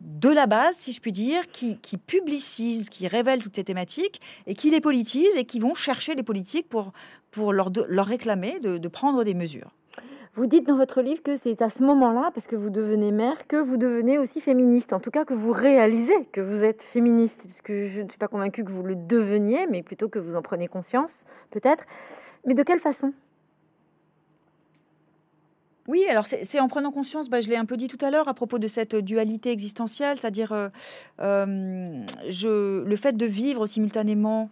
de la base, si je puis dire, qui, publicisent, qui révèlent toutes ces thématiques et qui les politisent et qui vont chercher les politiques pour, pour leur, leur réclamer de, prendre des mesures. Vous dites dans votre livre que c'est à ce moment-là, parce que vous devenez mère, que vous devenez aussi féministe. En tout cas, que vous réalisez que vous êtes féministe, puisque je ne suis pas convaincue que vous le deveniez, mais plutôt que vous en prenez conscience, peut-être. Mais de quelle façon? Oui, alors c'est en prenant conscience, bah, je l'ai un peu dit tout à l'heure, à propos de cette dualité existentielle, c'est-à-dire euh, euh, le fait de vivre simultanément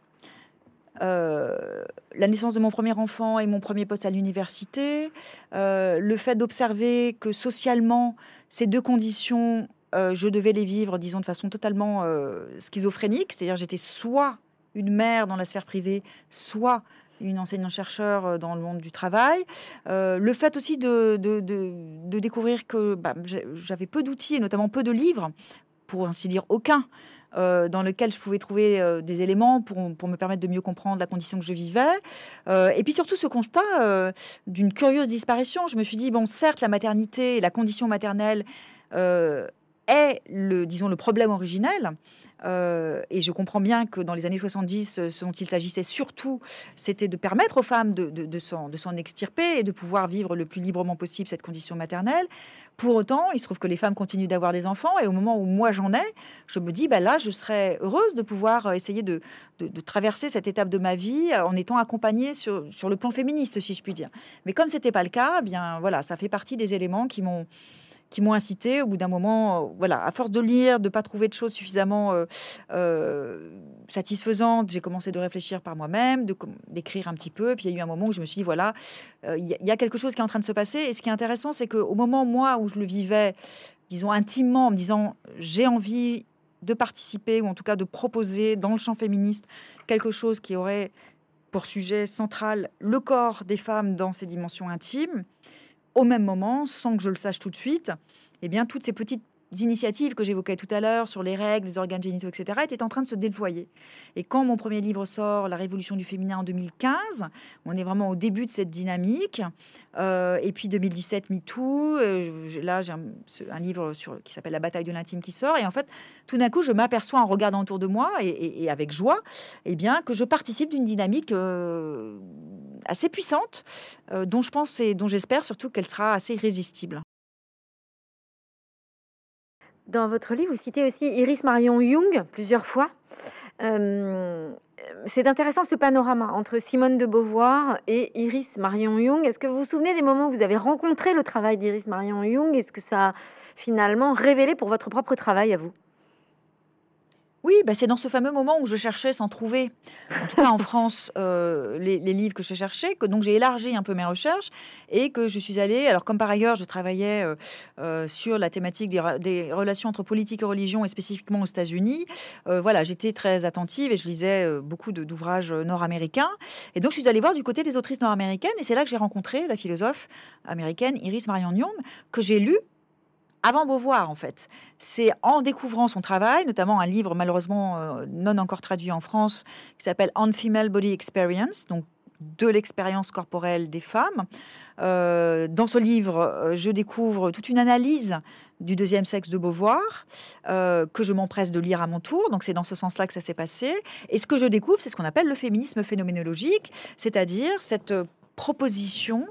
euh, la naissance de mon premier enfant et mon premier poste à l'université, le fait d'observer que socialement, ces deux conditions, je devais les vivre, disons, de façon totalement schizophrénique, c'est-à-dire j'étais soit une mère dans la sphère privée, soit une enseignante-chercheur euh, dans le monde du travail. Euh, le fait aussi de, de, découvrir que bah, j'avais peu d'outils, et notamment peu de livres, pour ainsi dire aucun, euh, dans lequel je pouvais trouver des éléments pour, pour, me permettre de mieux comprendre la condition que je vivais. et puis surtout ce constat d'une curieuse disparition. Je me suis dit, bon, certes, la maternité et la condition maternelle est, le, disons, le problème originel. Euh, et je comprends bien que dans les années 70, euh, ce dont il s'agissait surtout, c'était de permettre aux femmes de, s'en extirper et de pouvoir vivre le plus librement possible cette condition maternelle. Pour autant, il se trouve que les femmes continuent d'avoir des enfants et au moment où moi j'en ai, je me dis, bah là, je serais heureuse de pouvoir euh, essayer de, traverser cette étape de ma vie en étant accompagnée sur, sur le plan féministe, si je puis dire. Mais comme c'était pas le cas, eh bien voilà, ça fait partie des éléments qui m'ont qui m'ont incité au bout d'un moment, euh, voilà, à force de lire, de pas trouver de choses suffisamment euh, euh, satisfaisantes, j'ai commencé de réfléchir par moi-même, d'écrire un petit peu. puis il y a eu un moment où je me suis dit voilà, il y, a quelque chose qui est en train de se passer. Et ce qui est intéressant, c'est qu'au moment moi où je le vivais, disons intimement, en me disant j'ai envie de participer ou en tout cas de proposer dans le champ féministe quelque chose qui aurait pour sujet central le corps des femmes dans ses dimensions intimes au même moment, sans que je le sache tout de suite, eh bien, toutes ces petites initiatives que j'évoquais tout à l'heure sur les règles, les organes génitaux, etc., étaient en train de se déployer. Et quand mon premier livre sort, La Révolution du féminin en 2015, on est vraiment au début de cette dynamique. Euh, et puis 2017, MeToo. Euh, là, j'ai un, livre qui s'appelle La bataille de l'intime qui sort. Et en fait, tout d'un coup, je m'aperçois en regardant autour de moi et, avec joie, eh bien, que je participe d'une dynamique euh, assez puissante, dont je pense et dont j'espère surtout qu'elle sera assez irrésistible. Dans votre livre, vous citez aussi Iris Marion Young plusieurs fois. Euh, c'est intéressant ce panorama entre Simone de Beauvoir et Iris Marion Young. Est-ce que vous vous souvenez des moments où vous avez rencontré le travail d'Iris Marion Young? Est-ce que ça a finalement révélé pour votre propre travail à vous? Oui, bah c'est dans ce fameux moment où je cherchais sans trouver, en tout cas en France, euh, les, livres que je cherchais, que donc j'ai élargi un peu mes recherches et que je suis allée. Alors comme par ailleurs, je travaillais euh, euh, sur la thématique des, relations entre politique et religion et spécifiquement aux États-Unis. voilà, j'étais très attentive et je lisais beaucoup d'ouvrages nord-américains. Et donc je suis allée voir du côté des autrices nord-américaines et c'est là que j'ai rencontré la philosophe américaine Iris Marion Young que j'ai lu avant Beauvoir, en fait. C'est en découvrant son travail, notamment un livre malheureusement euh, non encore traduit en France, qui s'appelle On Female Body Experience, donc de l'expérience corporelle des femmes. Euh, dans ce livre, euh, je découvre toute une analyse du deuxième sexe de Beauvoir, que je m'empresse de lire à mon tour. Donc c'est dans ce sens-là que ça s'est passé. Et ce que je découvre, c'est ce qu'on appelle le féminisme phénoménologique, c'est-à-dire cette proposition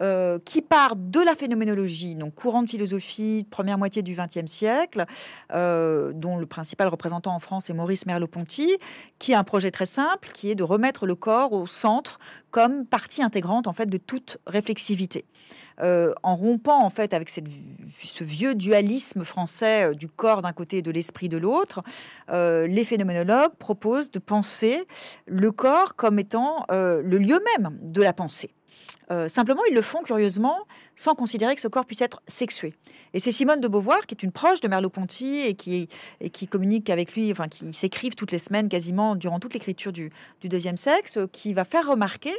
euh, qui part de la phénoménologie, donc courant de philosophie, première moitié du XXe siècle, euh, dont le principal représentant en France est Maurice Merleau-Ponty, qui a un projet très simple, qui est de remettre le corps au centre comme partie intégrante en fait de toute réflexivité. Euh, en rompant en fait avec ce vieux dualisme français euh, du corps d'un côté et de l'esprit de l'autre, euh, les phénoménologues proposent de penser le corps comme étant le lieu même de la pensée. simplement, ils le font curieusement sans considérer que ce corps puisse être sexué. Et c'est Simone de Beauvoir, qui est une proche de Merleau-Ponty et qui, communique avec lui, enfin qui s'écrivent toutes les semaines quasiment durant toute l'écriture du, deuxième sexe, qui va faire remarquer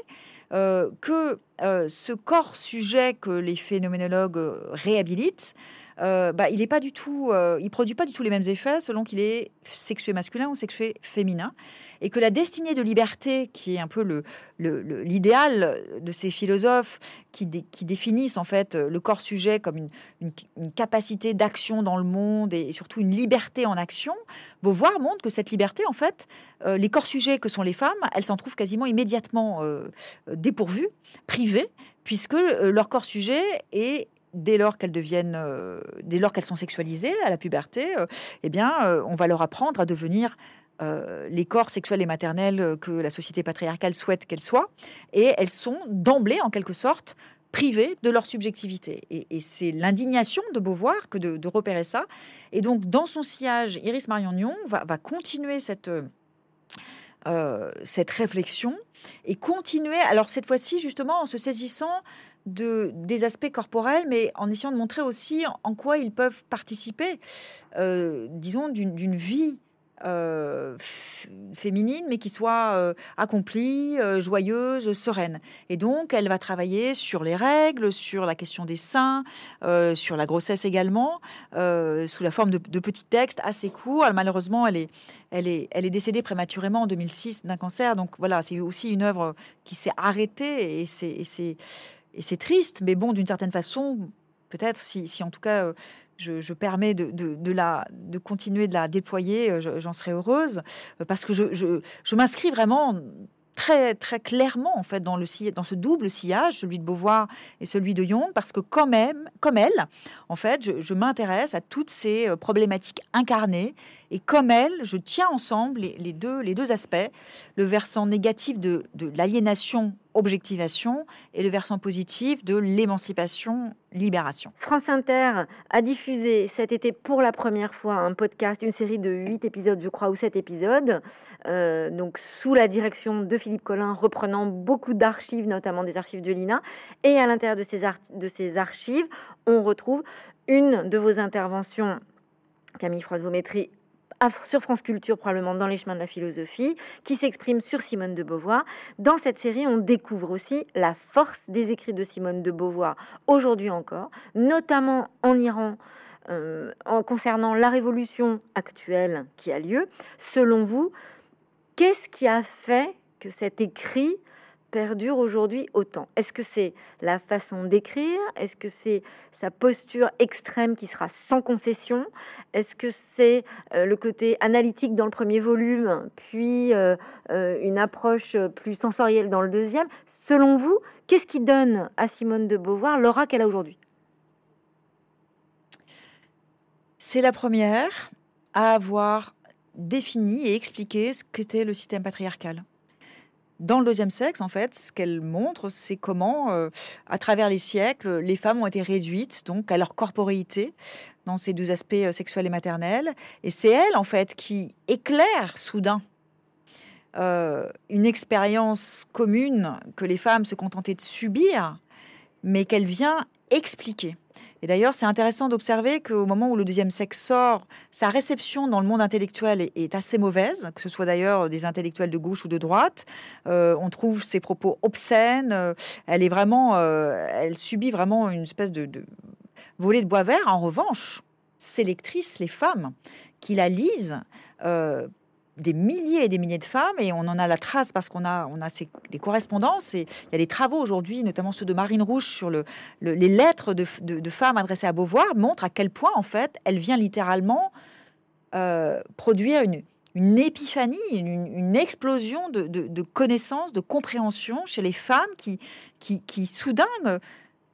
que euh, ce corps sujet que les phénoménologues euh, réhabilitent, bah, il est pas du tout, il produit pas du tout les mêmes effets selon qu'il est sexué masculin ou sexué féminin. Et que la destinée de liberté, qui est un peu l'idéal de ces philosophes qui, définissent en fait le corps sujet comme une, capacité d'action dans le monde et, surtout une liberté en action, Beauvoir montre que cette liberté, en fait, euh, les corps sujets que sont les femmes, elles s'en trouvent quasiment immédiatement euh, dépourvues, privées, puisque euh, leur corps sujet est dès lors qu'elles deviennent, dès lors qu'elles sont sexualisées à la puberté, eh bien, on va leur apprendre à devenir euh, les corps sexuels et maternels que la société patriarcale souhaite qu'elles soient, et elles sont d'emblée, en quelque sorte, privées de leur subjectivité. Et, c'est l'indignation de Beauvoir que de, repérer ça. Et donc, dans son sillage, Iris Marion va, va continuer cette, euh, cette réflexion et continuer, alors cette fois-ci, justement, en se saisissant de, des aspects corporels, mais en essayant de montrer aussi en, quoi ils peuvent participer, euh, disons, d'une vie euh, féminine, mais qui soit euh, accomplie, euh, joyeuse, sereine. Et donc, elle va travailler sur les règles, sur la question des seins, sur la grossesse également, sous la forme de, petits textes assez courts. malheureusement, elle est, elle, est, elle est décédée prématurément en 2006 d'un cancer. Donc voilà, c'est aussi une œuvre qui s'est arrêtée et c'est triste. Mais bon, d'une certaine façon, peut-être si, si en tout cas je, permets de, la, de continuer de la déployer, euh, j'en serais heureuse, euh, parce que je, je m'inscris vraiment très très clairement en fait dans le dans ce double sillage, celui de Beauvoir et celui de Jung, parce que quand même, comme elle, en fait, je, m'intéresse à toutes ces euh, problématiques incarnées et comme elle, je tiens ensemble les, deux les deux aspects, le versant négatif de, de l'aliénation objectivation et le versant positif de l'émancipation libération. France Inter a diffusé cet été pour la première fois un podcast, une série de 8 épisodes, je crois, ou 7 épisodes, euh, donc sous la direction de Philippe Collin, reprenant beaucoup d'archives, notamment des archives de l'INA. Et à l'intérieur de ces, de archives, on retrouve une de vos interventions, Camille Froide-Vométrie, sur France Culture, probablement dans les chemins de la philosophie, qui s'exprime sur Simone de Beauvoir. Dans cette série, on découvre aussi la force des écrits de Simone de Beauvoir aujourd'hui encore, notamment en Iran. Euh, en concernant la révolution actuelle qui a lieu, selon vous, qu'est-ce qui a fait que cet écrit perdure aujourd'hui autant. Est-ce que c'est la façon d'écrire? Est-ce que c'est sa posture extrême qui sera sans concession? Est-ce que c'est euh, le côté analytique dans le premier volume, puis euh, euh, une approche plus sensorielle dans le deuxième? Selon vous, qu'est-ce qui donne à Simone de Beauvoir l'aura qu'elle a aujourd'hui? C'est la première à avoir défini et expliqué ce qu'était le système patriarcal. Dans le deuxième sexe, en fait, ce qu'elle montre, c'est comment, euh, à travers les siècles, les femmes ont été réduites donc à leur corporéité dans ces deux aspects euh, sexuels et maternels. Et c'est elle, en fait, qui éclaire soudain euh, une expérience commune que les femmes se contentaient de subir, mais qu'elle vient expliquer. Et d'ailleurs, c'est intéressant d'observer qu'au moment où le deuxième sexe sort, sa réception dans le monde intellectuel est, assez mauvaise, que ce soit d'ailleurs des intellectuels de gauche ou de droite. Euh, on trouve ses propos obscènes. Euh, elle est vraiment, euh, elle subit vraiment une espèce de, de volée de bois vert. En revanche, ses lectrices, les femmes qui la lisent, des milliers et des milliers de femmes et on en a la trace parce qu'on a, on a ces, des correspondances et il y a des travaux aujourd'hui, notamment ceux de Marine Rouge sur le, les lettres de, de, femmes adressées à Beauvoir, montrent à quel point en fait elle vient littéralement euh, produire une, une épiphanie, une, explosion de, connaissances, de compréhension chez les femmes qui, qui, qui soudain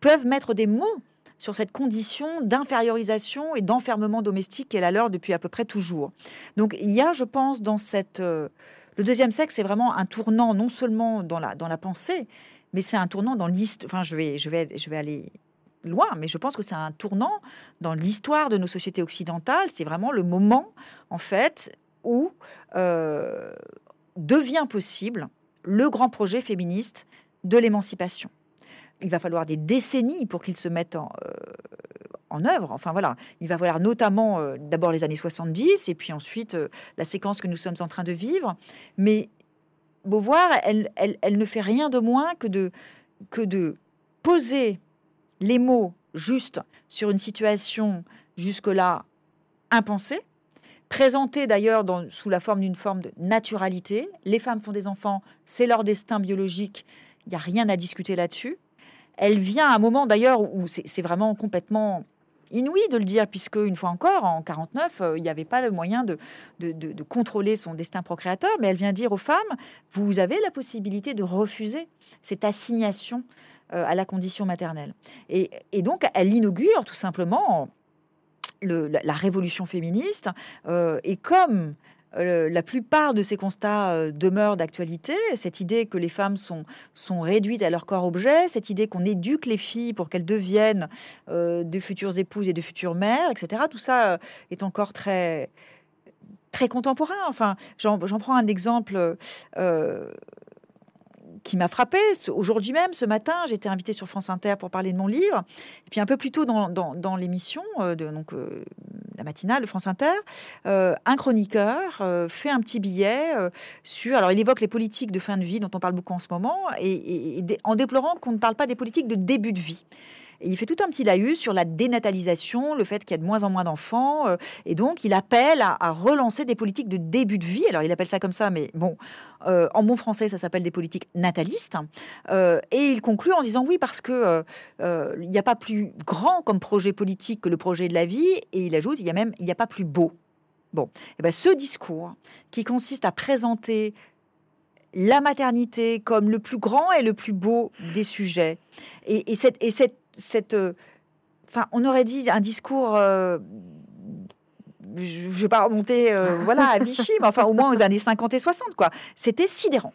peuvent mettre des mots sur cette condition d'infériorisation et d'enfermement domestique qu'elle a leur depuis à peu près toujours. Donc il y a, je pense, dans cette... Euh, le deuxième sexe, c'est vraiment un tournant non seulement dans la, dans la pensée, mais c'est un tournant dans l'histoire. Enfin, je vais, je, vais, je vais aller loin, mais je pense que c'est un tournant dans l'histoire de nos sociétés occidentales. C'est vraiment le moment, en fait, où euh, devient possible le grand projet féministe de l'émancipation il va falloir des décennies pour qu'ils se mettent en, euh, en, œuvre. Enfin voilà, il va falloir notamment euh, d'abord les années 70 et puis ensuite euh, la séquence que nous sommes en train de vivre. Mais Beauvoir, elle, elle, elle, ne fait rien de moins que de, que de poser les mots justes sur une situation jusque-là impensée, présentée d'ailleurs sous la forme d'une forme de naturalité. Les femmes font des enfants, c'est leur destin biologique, il n'y a rien à discuter là-dessus. Elle vient à un moment d'ailleurs où c'est vraiment complètement inouï de le dire, puisque une fois encore, en 49, euh, il n'y avait pas le moyen de, de, contrôler son destin procréateur, mais elle vient dire aux femmes, vous avez la possibilité de refuser cette assignation euh, à la condition maternelle. Et, donc, elle inaugure tout simplement la, révolution féministe, euh, et comme euh, la plupart de ces constats euh, demeurent d'actualité. Cette idée que les femmes sont, réduites à leur corps-objet, cette idée qu'on éduque les filles pour qu'elles deviennent euh, de futures épouses et de futures mères, etc. Tout ça est encore très très contemporain. Enfin, j'en prends un exemple qui m'a frappé. Aujourd'hui même, ce matin, j'étais invitée sur France Inter pour parler de mon livre. Et puis un peu plus tôt dans, l'émission, euh, de donc euh, la matinale de France Inter, euh, un chroniqueur fait un petit billet sur. Alors, il évoque les politiques de fin de vie dont on parle beaucoup en ce moment, et en déplorant qu'on ne parle pas des politiques de début de vie. Il fait tout un petit laïus sur la dénatalisation, le fait qu'il y a de moins en moins d'enfants. Euh, et donc, il appelle à, relancer des politiques de début de vie. Alors, il appelle ça comme ça, mais bon, euh, en bon français, ça s'appelle des politiques natalistes. Euh, et il conclut en disant oui, parce que il n'y a pas plus grand comme projet politique que le projet de la vie. Et il ajoute, il y a même, il n'y a pas plus beau. Bon, eh ben ce discours qui consiste à présenter la maternité comme le plus grand et le plus beau des sujets. Et cette, cette, euh, enfin, on aurait dit un discours. Euh, je ne vais pas remonter euh, voilà, à Vichy, mais enfin au moins aux années 50 et 60. quoi. C'était sidérant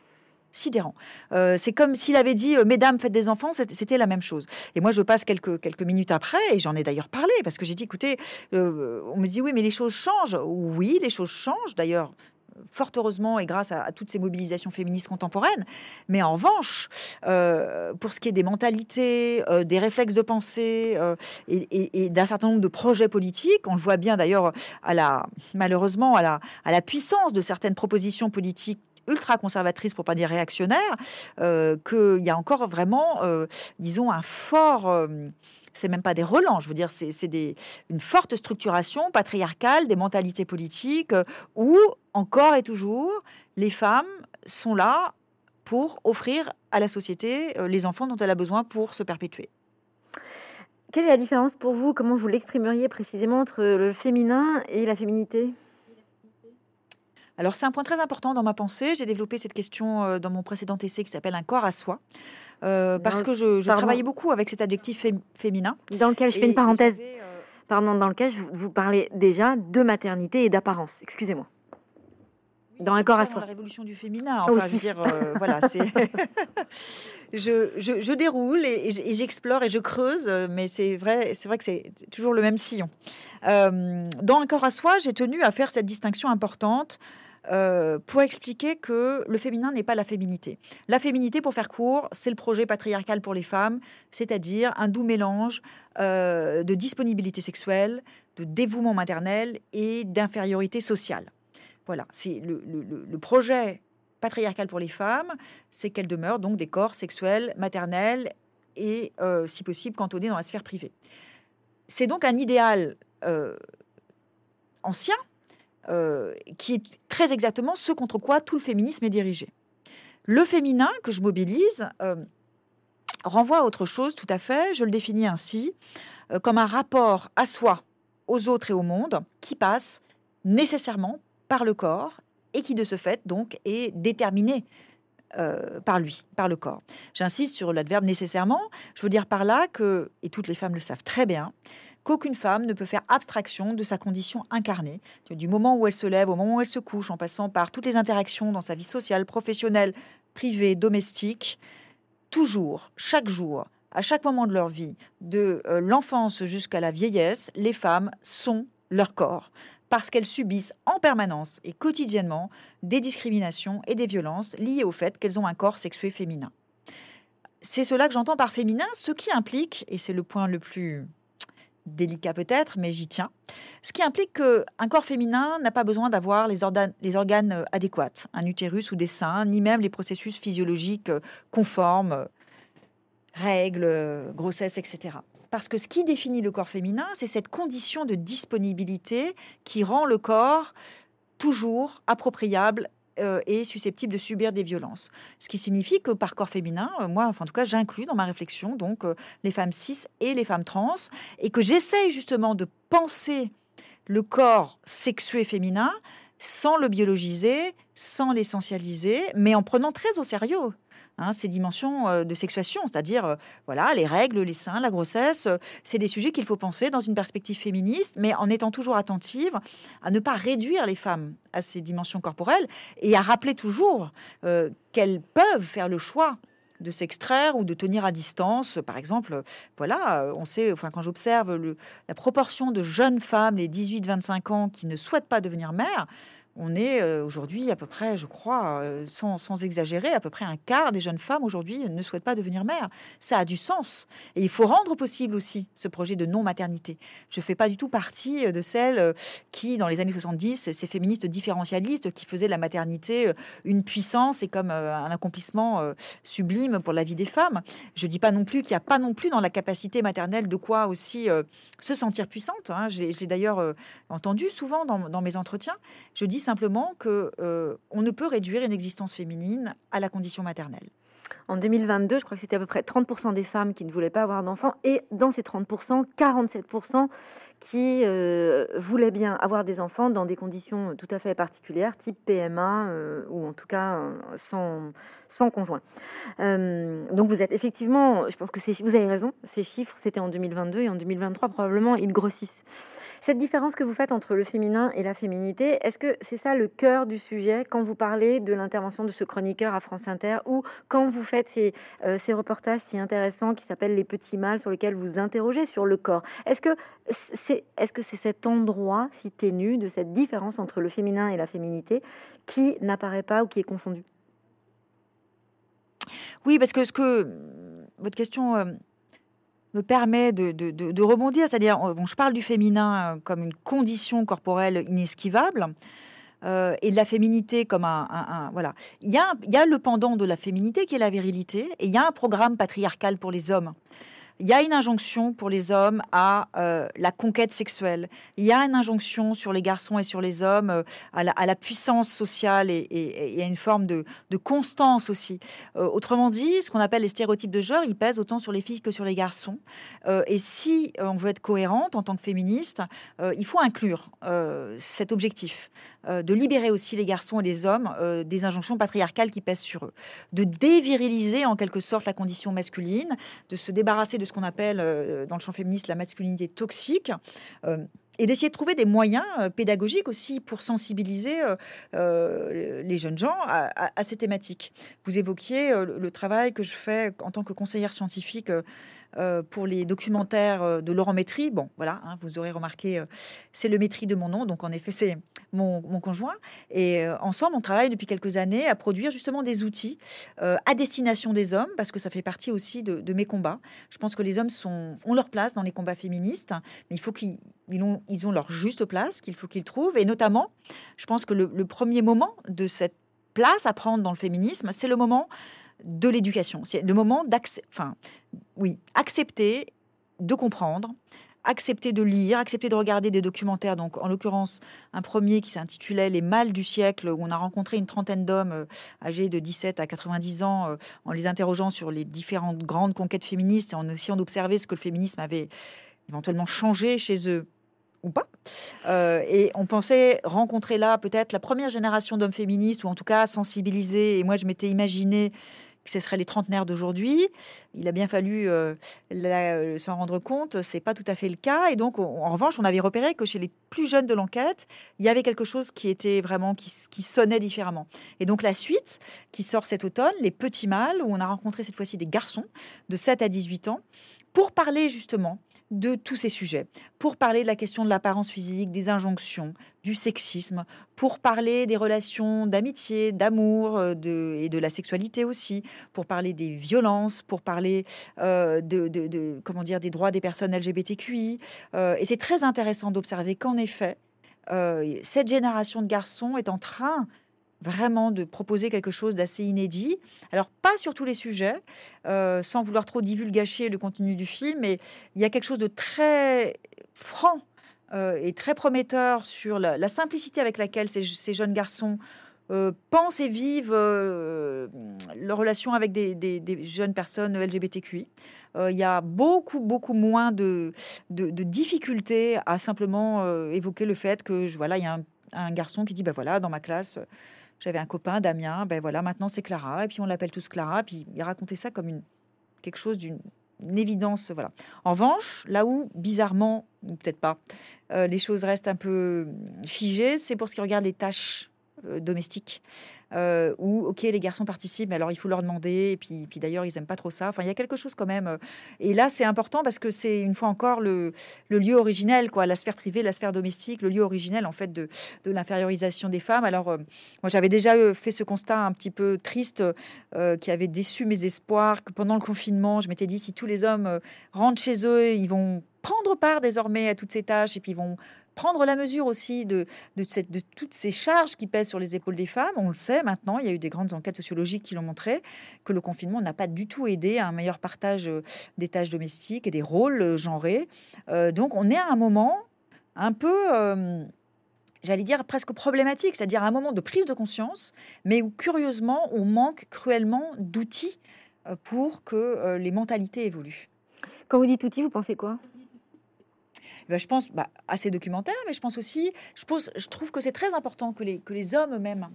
sidérant. c'est comme s'il avait dit Mesdames, faites des enfants, c'était la même chose. Et moi, je passe quelques, quelques minutes après, et j'en ai d'ailleurs parlé, parce que j'ai dit Écoutez, on me dit Oui, mais les choses changent. Oui, les choses changent. D'ailleurs, fort heureusement et grâce à, toutes ces mobilisations féministes contemporaines. Mais en revanche, euh, pour ce qui est des mentalités, euh, des réflexes de pensée euh, et, d'un certain nombre de projets politiques, on le voit bien d'ailleurs à la malheureusement à la, à la puissance de certaines propositions politiques ultra conservatrices, pour pas dire réactionnaires, qu'il y a encore vraiment, disons, un fort c'est même pas des relents, je veux dire, c'est une forte structuration patriarcale des mentalités politiques euh, où, encore et toujours, les femmes sont là pour offrir à la société euh, les enfants dont elle a besoin pour se perpétuer. Quelle est la différence pour vous? Comment vous l'exprimeriez précisément entre le féminin et la féminité? Alors c'est un point très important dans ma pensée. J'ai développé cette question euh, dans mon précédent essai qui s'appelle Un corps à soi, euh, parce que je, travaillais beaucoup avec cet adjectif féminin. Dans lequel je fais une parenthèse. Euh, Pardon, dans lequel vous, parlez déjà de maternité et d'apparence. Excusez-moi. Dans un corps à soi. La révolution du féminin. Enfin, Aussi. Je, dire, voilà, je, je, déroule et, j'explore et je creuse, mais c'est vrai, c'est vrai que c'est toujours le même sillon. dans un corps à soi, j'ai tenu à faire cette distinction importante euh, pour expliquer que le féminin n'est pas la féminité. La féminité, pour faire court, c'est le projet patriarcal pour les femmes, c'est-à-dire un doux mélange euh, de disponibilité sexuelle, de dévouement maternel et d'infériorité sociale. Voilà, c'est le, projet patriarcal pour les femmes, c'est qu'elles demeurent donc des corps sexuels, maternels et, euh, si possible, cantonnés dans la sphère privée. C'est donc un idéal ancien, euh, qui est très exactement ce contre quoi tout le féminisme est dirigé. Le féminin que je mobilise euh, renvoie à autre chose tout à fait. Je le définis ainsi euh, comme un rapport à soi, aux autres et au monde qui passe nécessairement par le corps et qui de ce fait donc est déterminé par lui, par le corps. J'insiste sur l'adverbe nécessairement. Je veux dire par là que, et toutes les femmes le savent très bien, qu'aucune femme ne peut faire abstraction de sa condition incarnée, du moment où elle se lève au moment où elle se couche, en passant par toutes les interactions dans sa vie sociale, professionnelle, privée, domestique, toujours, chaque jour, à chaque moment de leur vie, de euh, l'enfance jusqu'à la vieillesse, les femmes sont leur corps parce qu'elles subissent en permanence et quotidiennement des discriminations et des violences liées au fait qu'elles ont un corps sexué féminin. C'est cela que j'entends par féminin, ce qui implique, et c'est le point le plus délicat peut-être, mais j'y tiens, ce qui implique qu'un corps féminin n'a pas besoin d'avoir les, les, organes adéquats, un utérus ou des seins, ni même les processus physiologiques conformes, règles, grossesse, etc. Parce que ce qui définit le corps féminin, c'est cette condition de disponibilité qui rend le corps toujours appropriable euh, et susceptible de subir des violences. Ce qui signifie que par corps féminin, euh, moi, enfin, en tout cas, j'inclus dans ma réflexion donc euh, les femmes cis et les femmes trans, et que j'essaye justement de penser le corps sexué féminin sans le biologiser, sans l'essentialiser, mais en prenant très au sérieux Hein, ces dimensions euh, de sexuation, c'est-à-dire euh, voilà les règles, les seins, la grossesse, euh, c'est des sujets qu'il faut penser dans une perspective féministe, mais en étant toujours attentive à ne pas réduire les femmes à ces dimensions corporelles et à rappeler toujours qu'elles peuvent faire le choix de s'extraire ou de tenir à distance. Par exemple, voilà, on sait, enfin, quand j'observe la proportion de jeunes femmes, les 18-25 ans, qui ne souhaitent pas devenir mères, on est euh, aujourd'hui à peu près, je crois, euh, sans, exagérer, à peu près un quart des jeunes femmes aujourd'hui ne souhaitent pas devenir mères. Ça a du sens. Et il faut rendre possible aussi ce projet de non-maternité. Je ne fais pas du tout partie de celles qui, dans les années 70, ces féministes différentialistes qui faisaient la maternité euh, une puissance et comme un accomplissement sublime pour la vie des femmes. Je ne dis pas non plus qu'il n'y a pas non plus dans la capacité maternelle de quoi aussi se sentir puissante. Hein. J'ai d'ailleurs entendu souvent dans, dans mes entretiens. Je dis simplement que euh, on ne peut réduire une existence féminine à la condition maternelle. En 2022, je crois que c'était à peu près 30% des femmes qui ne voulaient pas avoir d'enfants, et dans ces 30%, 47% qui euh, voulaient bien avoir des enfants dans des conditions tout à fait particulières, type PMA, euh, ou en tout cas sans, sans conjoint. donc vous êtes effectivement, je pense que vous avez raison, ces chiffres, c'était en 2022, et en 2023, probablement, ils grossissent. Cette différence que vous faites entre le féminin et la féminité, est-ce que c'est ça le cœur du sujet quand vous parlez de l'intervention de ce chroniqueur à France Inter ou quand vous faites ces, euh, reportages si intéressants qui s'appellent Les Petits Mâles sur lesquels vous interrogez sur le corps? Est-ce que c'est est -ce c'est cet endroit si ténu de cette différence entre le féminin et la féminité qui n'apparaît pas ou qui est confondu? Oui, parce que ce que votre question euh, me permet de, rebondir. C'est-à-dire, bon, je parle du féminin euh, comme une condition corporelle inesquivable. Euh, et de la féminité comme un, voilà. Il y, a, il y a le pendant de la féminité qui est la virilité, et il y a un programme patriarcal pour les hommes il y a une injonction pour les hommes à euh, la conquête sexuelle. Il y a une injonction sur les garçons et sur les hommes euh, à, la, puissance sociale et, à une forme de, constance aussi. Euh, autrement dit, ce qu'on appelle les stéréotypes de genre, ils pèsent autant sur les filles que sur les garçons. et si on veut être cohérente en tant que féministe, il faut inclure cet objectif. De libérer aussi les garçons et les hommes des injonctions patriarcales qui pèsent sur eux, de déviriliser en quelque sorte la condition masculine, de se débarrasser de ce qu'on appelle euh, dans le champ féministe la masculinité toxique et d'essayer de trouver des moyens pédagogiques aussi pour sensibiliser les jeunes gens à, ces thématiques. Vous évoquiez le travail que je fais en tant que conseillère scientifique pour les documentaires de Laurent Métry. Bon, voilà, hein, vous aurez remarqué, c'est le Métry de mon nom, donc en effet, c'est mon, conjoint. Et euh, ensemble, on travaille depuis quelques années à produire justement des outils euh, à destination des hommes, parce que ça fait partie aussi de, mes combats. Je pense que les hommes ont leur place dans les combats féministes, mais il faut qu'ils ont, ils ont leur juste place, qu'il faut qu'ils trouvent. Et notamment, je pense que le, le premier moment de cette place à prendre dans le féminisme, c'est le moment de l'éducation. C'est le moment d'accepter, enfin, oui, accepter de comprendre, accepter de lire, accepter de regarder des documentaires. Donc, en l'occurrence, un premier qui s'intitulait Les mâles du siècle, où on a rencontré une trentaine d'hommes euh, âgés de 17 à 90 ans, euh, en les interrogeant sur les différentes grandes conquêtes féministes et en essayant d'observer ce que le féminisme avait éventuellement changé chez eux ou pas. et on pensait rencontrer là peut-être la première génération d'hommes féministes, ou en tout cas sensibiliser. Et moi, je m'étais imaginé ce seraient les trentenaires d'aujourd'hui. Il a bien fallu euh, euh, s'en rendre compte, c'est pas tout à fait le cas. Et donc, en revanche, on avait repéré que chez les plus jeunes de l'enquête, il y avait quelque chose qui était vraiment qui, qui, sonnait différemment. Et donc, la suite qui sort cet automne, les petits mâles, où on a rencontré cette fois-ci des garçons de 7 à 18 ans, pour parler justement de tous ces sujets, pour parler de la question de l'apparence physique, des injonctions, du sexisme, pour parler des relations d'amitié, d'amour euh, et de la sexualité aussi, pour parler des violences, pour parler euh, de, comment dire, des droits des personnes LGBTQI. Euh, et c'est très intéressant d'observer qu'en effet, cette génération de garçons est en train vraiment de proposer quelque chose d'assez inédit. Alors, pas sur tous les sujets, euh, sans vouloir trop divulgacher le contenu du film, mais il y a quelque chose de très franc euh, et très prometteur sur la, simplicité avec laquelle ces, jeunes garçons euh, pensent et vivent leur relation avec des, jeunes personnes LGBTQI. Il y a beaucoup, beaucoup moins de, de, difficultés à simplement évoquer le fait que, voilà, il y a un, un garçon qui dit, ben voilà, dans ma classe, j'avais un copain, Damien, ben voilà, maintenant c'est Clara, et puis on l'appelle tous Clara, puis il racontait ça comme une, quelque chose d'une évidence. Voilà. En revanche, là où, bizarrement, ou peut-être pas, euh, les choses restent un peu figées, c'est pour ce qui regarde les tâches euh, domestiques. Euh, où, ok, les garçons participent, mais alors il faut leur demander, et puis, d'ailleurs, ils aiment pas trop ça. Enfin, il y a quelque chose quand même. Euh, et là, c'est important parce que c'est une fois encore le, lieu originel, quoi, la sphère privée, la sphère domestique, le lieu originel, en fait, de, de l'infériorisation des femmes. Alors, euh, moi, j'avais déjà fait ce constat un petit peu triste qui avait déçu mes espoirs, que pendant le confinement, je m'étais dit, si tous les hommes rentrent chez eux, ils vont prendre part désormais à toutes ces tâches et puis ils vont prendre la mesure aussi de, toutes ces charges qui pèsent sur les épaules des femmes. On le sait maintenant, il y a eu des grandes enquêtes sociologiques qui l'ont montré, que le confinement n'a pas du tout aidé à un meilleur partage euh, des tâches domestiques et des rôles euh, genrés. Euh, donc on est à un moment un peu... j'allais dire presque problématique, c'est-à-dire un moment de prise de conscience, mais où curieusement on manque cruellement d'outils pour que les mentalités évoluent. Quand vous dites outils, vous pensez quoi? Bah, je pense bah, à ces documentaires, mais je pense aussi, je trouve que c'est très important que les, que les hommes eux-mêmes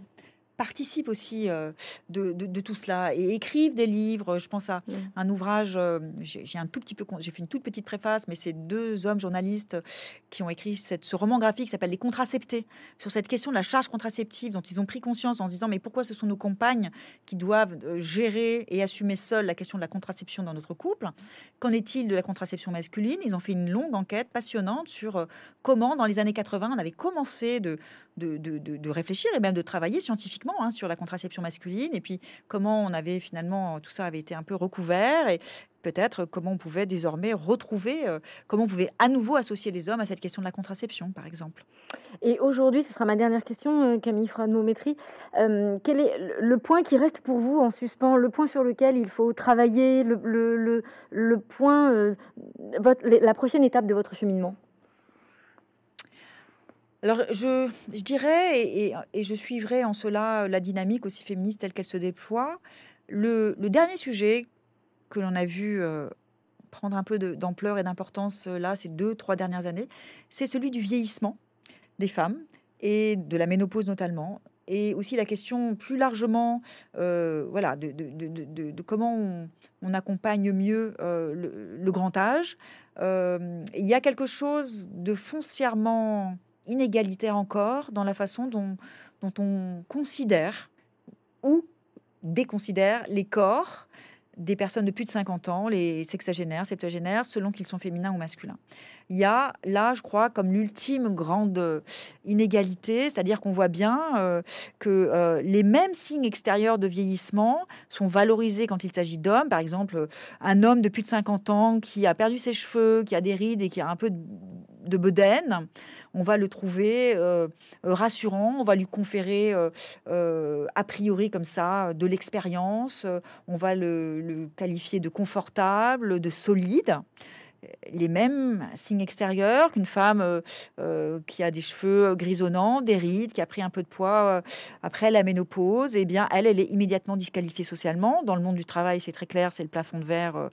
participent aussi euh, de, de, tout cela et écrivent des livres. Je pense à mm. un ouvrage, euh, j'ai un tout petit peu, j'ai fait une toute petite préface, mais c'est deux hommes journalistes qui ont écrit cette, ce roman graphique qui s'appelle Les Contraceptés, sur cette question de la charge contraceptive dont ils ont pris conscience en se disant mais pourquoi ce sont nos compagnes qui doivent euh, gérer et assumer seules la question de la contraception dans notre couple? Qu'en est-il de la contraception masculine? Ils ont fait une longue enquête passionnante sur comment dans les années 80 on avait commencé de, de, réfléchir et même de travailler scientifiquement Hein, sur la contraception masculine et puis comment on avait finalement tout ça avait été un peu recouvert et peut-être comment on pouvait désormais retrouver, euh, comment on pouvait à nouveau associer les hommes à cette question de la contraception, par exemple. Et aujourd'hui, ce sera ma dernière question, euh, Camille Franométrie. Euh, quel est le point qui reste pour vous en suspens, le point sur lequel il faut travailler, le, le, le, point, la prochaine étape de votre cheminement? Alors, je, dirais, et, je suivrai en cela la dynamique aussi féministe telle qu'elle se déploie. Le, dernier sujet que l'on a vu euh, prendre un peu d'ampleur et d'importance euh, là, ces deux, trois dernières années, c'est celui du vieillissement des femmes et de la ménopause notamment, et aussi la question plus largement, euh, voilà, de, comment on, accompagne mieux le, grand âge. il y a quelque chose de foncièrement inégalitaire encore dans la façon dont, on considère ou déconsidère les corps des personnes de plus de 50 ans, les sexagénaires, septuagénaires, selon qu'ils sont féminins ou masculins. Il y a là, je crois, comme l'ultime grande inégalité, c'est-à-dire qu'on voit bien euh, que euh, les mêmes signes extérieurs de vieillissement sont valorisés quand il s'agit d'hommes. Par exemple, un homme de plus de 50 ans qui a perdu ses cheveux, qui a des rides et qui a un peu de de bedaine, on va le trouver euh, rassurant, on va lui conférer euh, euh, a priori comme ça de l'expérience, on va le, qualifier de confortable, de solide. Les mêmes signes extérieurs qu'une femme euh, euh, qui a des cheveux grisonnants, des rides, qui a pris un peu de poids euh, après la ménopause, eh bien elle, elle est immédiatement disqualifiée socialement. Dans le monde du travail, c'est très clair, c'est le plafond de verre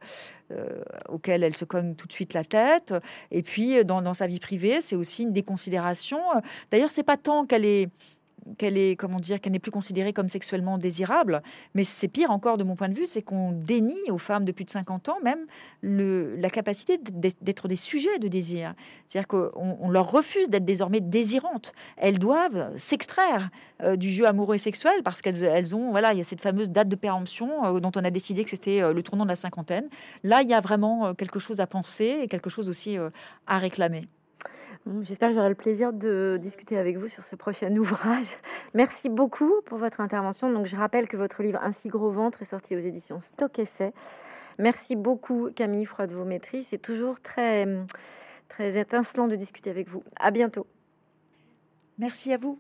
auquel elle se cogne tout de suite la tête. Et puis dans, dans sa vie privée, c'est aussi une déconsidération. D'ailleurs, c'est pas tant qu'elle est qu'elle est, comment dire, qu'elle n'est plus considérée comme sexuellement désirable. Mais c'est pire encore de mon point de vue, c'est qu'on dénie aux femmes de plus de 50 ans même le, la capacité d'être des sujets de désir. C'est-à-dire qu'on leur refuse d'être désormais désirantes. Elles doivent s'extraire euh, du jeu amoureux et sexuel parce qu'elles elles ont, voilà, il y a cette fameuse date de péremption euh, dont on a décidé que c'était euh, le tournant de la cinquantaine. Là, il y a vraiment quelque chose à penser et quelque chose aussi à réclamer. J'espère que j'aurai le plaisir de discuter avec vous sur ce prochain ouvrage. Merci beaucoup pour votre intervention. Donc, je rappelle que votre livre Ainsi gros ventre est sorti aux éditions Stock Essai. Merci beaucoup Camille Froide vos maîtrises. C'est toujours très très étincelant de discuter avec vous. À bientôt. Merci à vous.